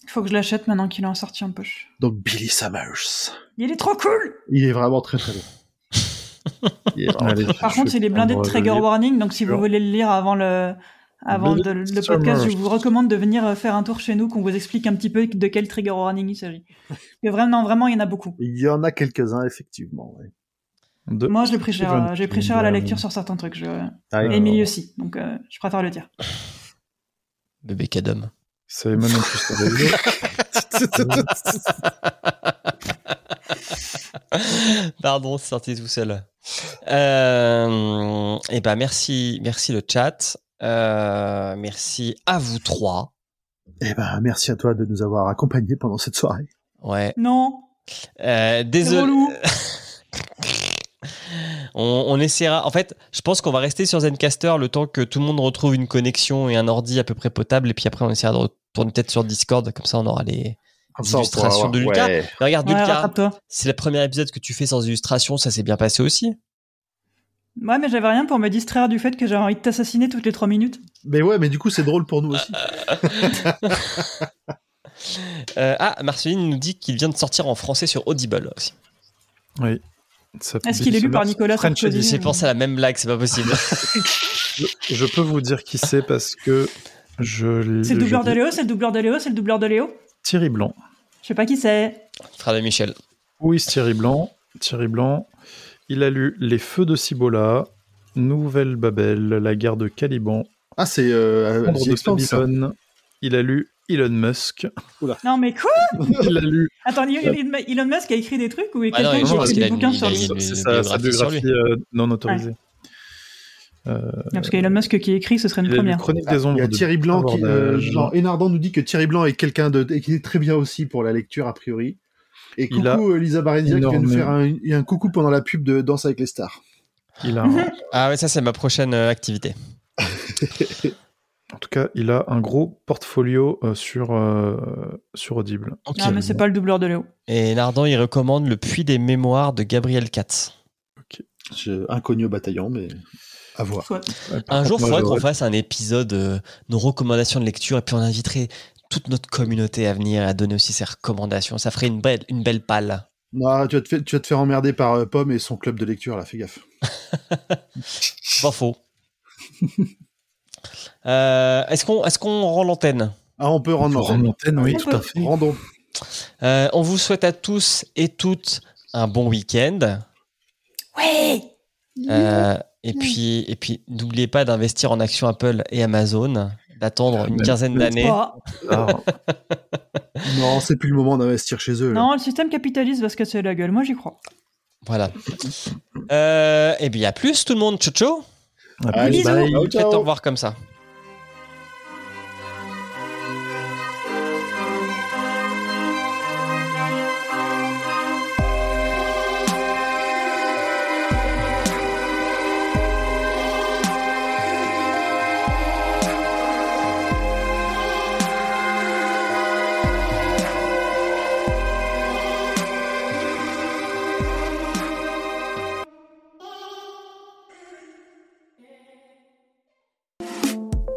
Il faut que je l'achète maintenant qu'il est en sortie en poche. Donc Billy Summers, Il est trop cool il est vraiment très très bon. Il est vraiment Allez, très- Par contre, il est blindé de trigger warning, donc si vous voulez le lire avant le, avant Billy de- le Summers. podcast, je vous recommande de venir euh, faire un tour chez nous, qu'on vous explique un petit peu de quel trigger warning il s'agit. Et vraiment, vraiment, il y en a beaucoup. Il y en a quelques-uns effectivement. ouais. De- Moi, je l'ai pris cher, j'ai pris cher à la lecture sur certains trucs. Je... Ah, aussi, donc euh, je préfère le dire. Bébé Cadom. C'est Simon and Schuster. Pardon, c'est sorti tout seul. Euh, et ben merci, merci le chat. Euh, merci à vous trois. Eh ben, merci à toi de nous avoir accompagnés pendant cette soirée. Ouais. Non, Euh, désolé. On, on essaiera. En fait, je pense qu'on va rester sur Zencaster le temps que tout le monde retrouve une connexion et un ordi à peu près potable. Et puis après, on essaiera de retourner peut-être sur Discord. Comme ça, on aura les illustrations de Lucas. ouais. Mais Regarde, Ouais, rattrape-toi. c'est le premier épisode que tu fais sans illustration. Ça s'est bien passé aussi. Ouais, mais j'avais rien pour me distraire du fait que j'avais envie de t'assassiner toutes les trois minutes. Mais ouais, mais du coup, c'est drôle pour nous aussi. Euh, ah, Marceline nous dit qu'il vient de sortir en français sur Audible aussi. Oui. Est-ce qu'il est lu par Nicolas Sarkozy. J'ai pensé à la même blague, c'est pas possible. Je, je peux vous dire qui c'est parce que je. C'est le doubleur de Léo, c'est le doubleur de Léo, c'est le doubleur de Léo Thierry Blanc. Je sais pas qui c'est. De Michel. Oui, c'est Thierry Blanc. Thierry Blanc. Il a lu Les Feux de Cibola, Nouvelle Babel, La guerre de Caliban, Ah, c'est euh. Il a lu Elon Musk. Non, mais quoi? Il a lu. Attends, Elon Elon Musk a écrit des trucs ou est Ah non, quelqu'un il- qui a écrit des bouquins sur lui? C'est sa, sa biographie euh, non autorisée. Non, Parce qu'Elon Musk qui écrit, ce serait une première. Chronique Ah, des ombres. Il y a Thierry Blanc qui, euh, genre, nous dit que Thierry Blanc est quelqu'un de, et qui est très bien aussi pour la lecture a priori. Et Il a coucou euh, Lisa Barendia qui vient nous faire un, il y a un coucou pendant la pub de Danse avec les stars. Il a un- Ah ouais, ça c'est ma prochaine euh, activité. en tout cas, il a un gros portfolio euh, sur, euh, sur Audible. Ok. Non, mais c'est pas le doubleur de Léo. Et Nardan, il recommande Le Puits des Mémoires de Gabriel Katz. Je, inconnu au bataillon, mais À voir. Un jour, il faudrait qu'on fasse un épisode, euh, nos recommandations de lecture, et puis on inviterait toute notre communauté à venir et à donner aussi ses recommandations. Ça ferait une belle, une belle palle. Non, tu vas te faire, tu vas te faire emmerder par euh, Pomme et son club de lecture, là, fais gaffe. Pas faux. Euh, est-ce qu'on est qu'on rend l'antenne Ah, on peut rendre l'antenne. l'antenne, oui, On tout peut. à fait. Rendons. Euh, On vous souhaite à tous et toutes un bon week-end. Ouais Euh, et puis, et puis n'oubliez pas d'investir en actions Apple et Amazon, d'attendre une quinzaine d'années. Ah, Non, c'est plus le moment d'investir chez eux. là. Non, le système capitaliste va se casser la gueule. Moi, j'y crois. Voilà. Euh, et bien, à plus tout le monde. Ciao, ciao. À plus, bye. Ciao, Faites ciao. au revoir comme ça.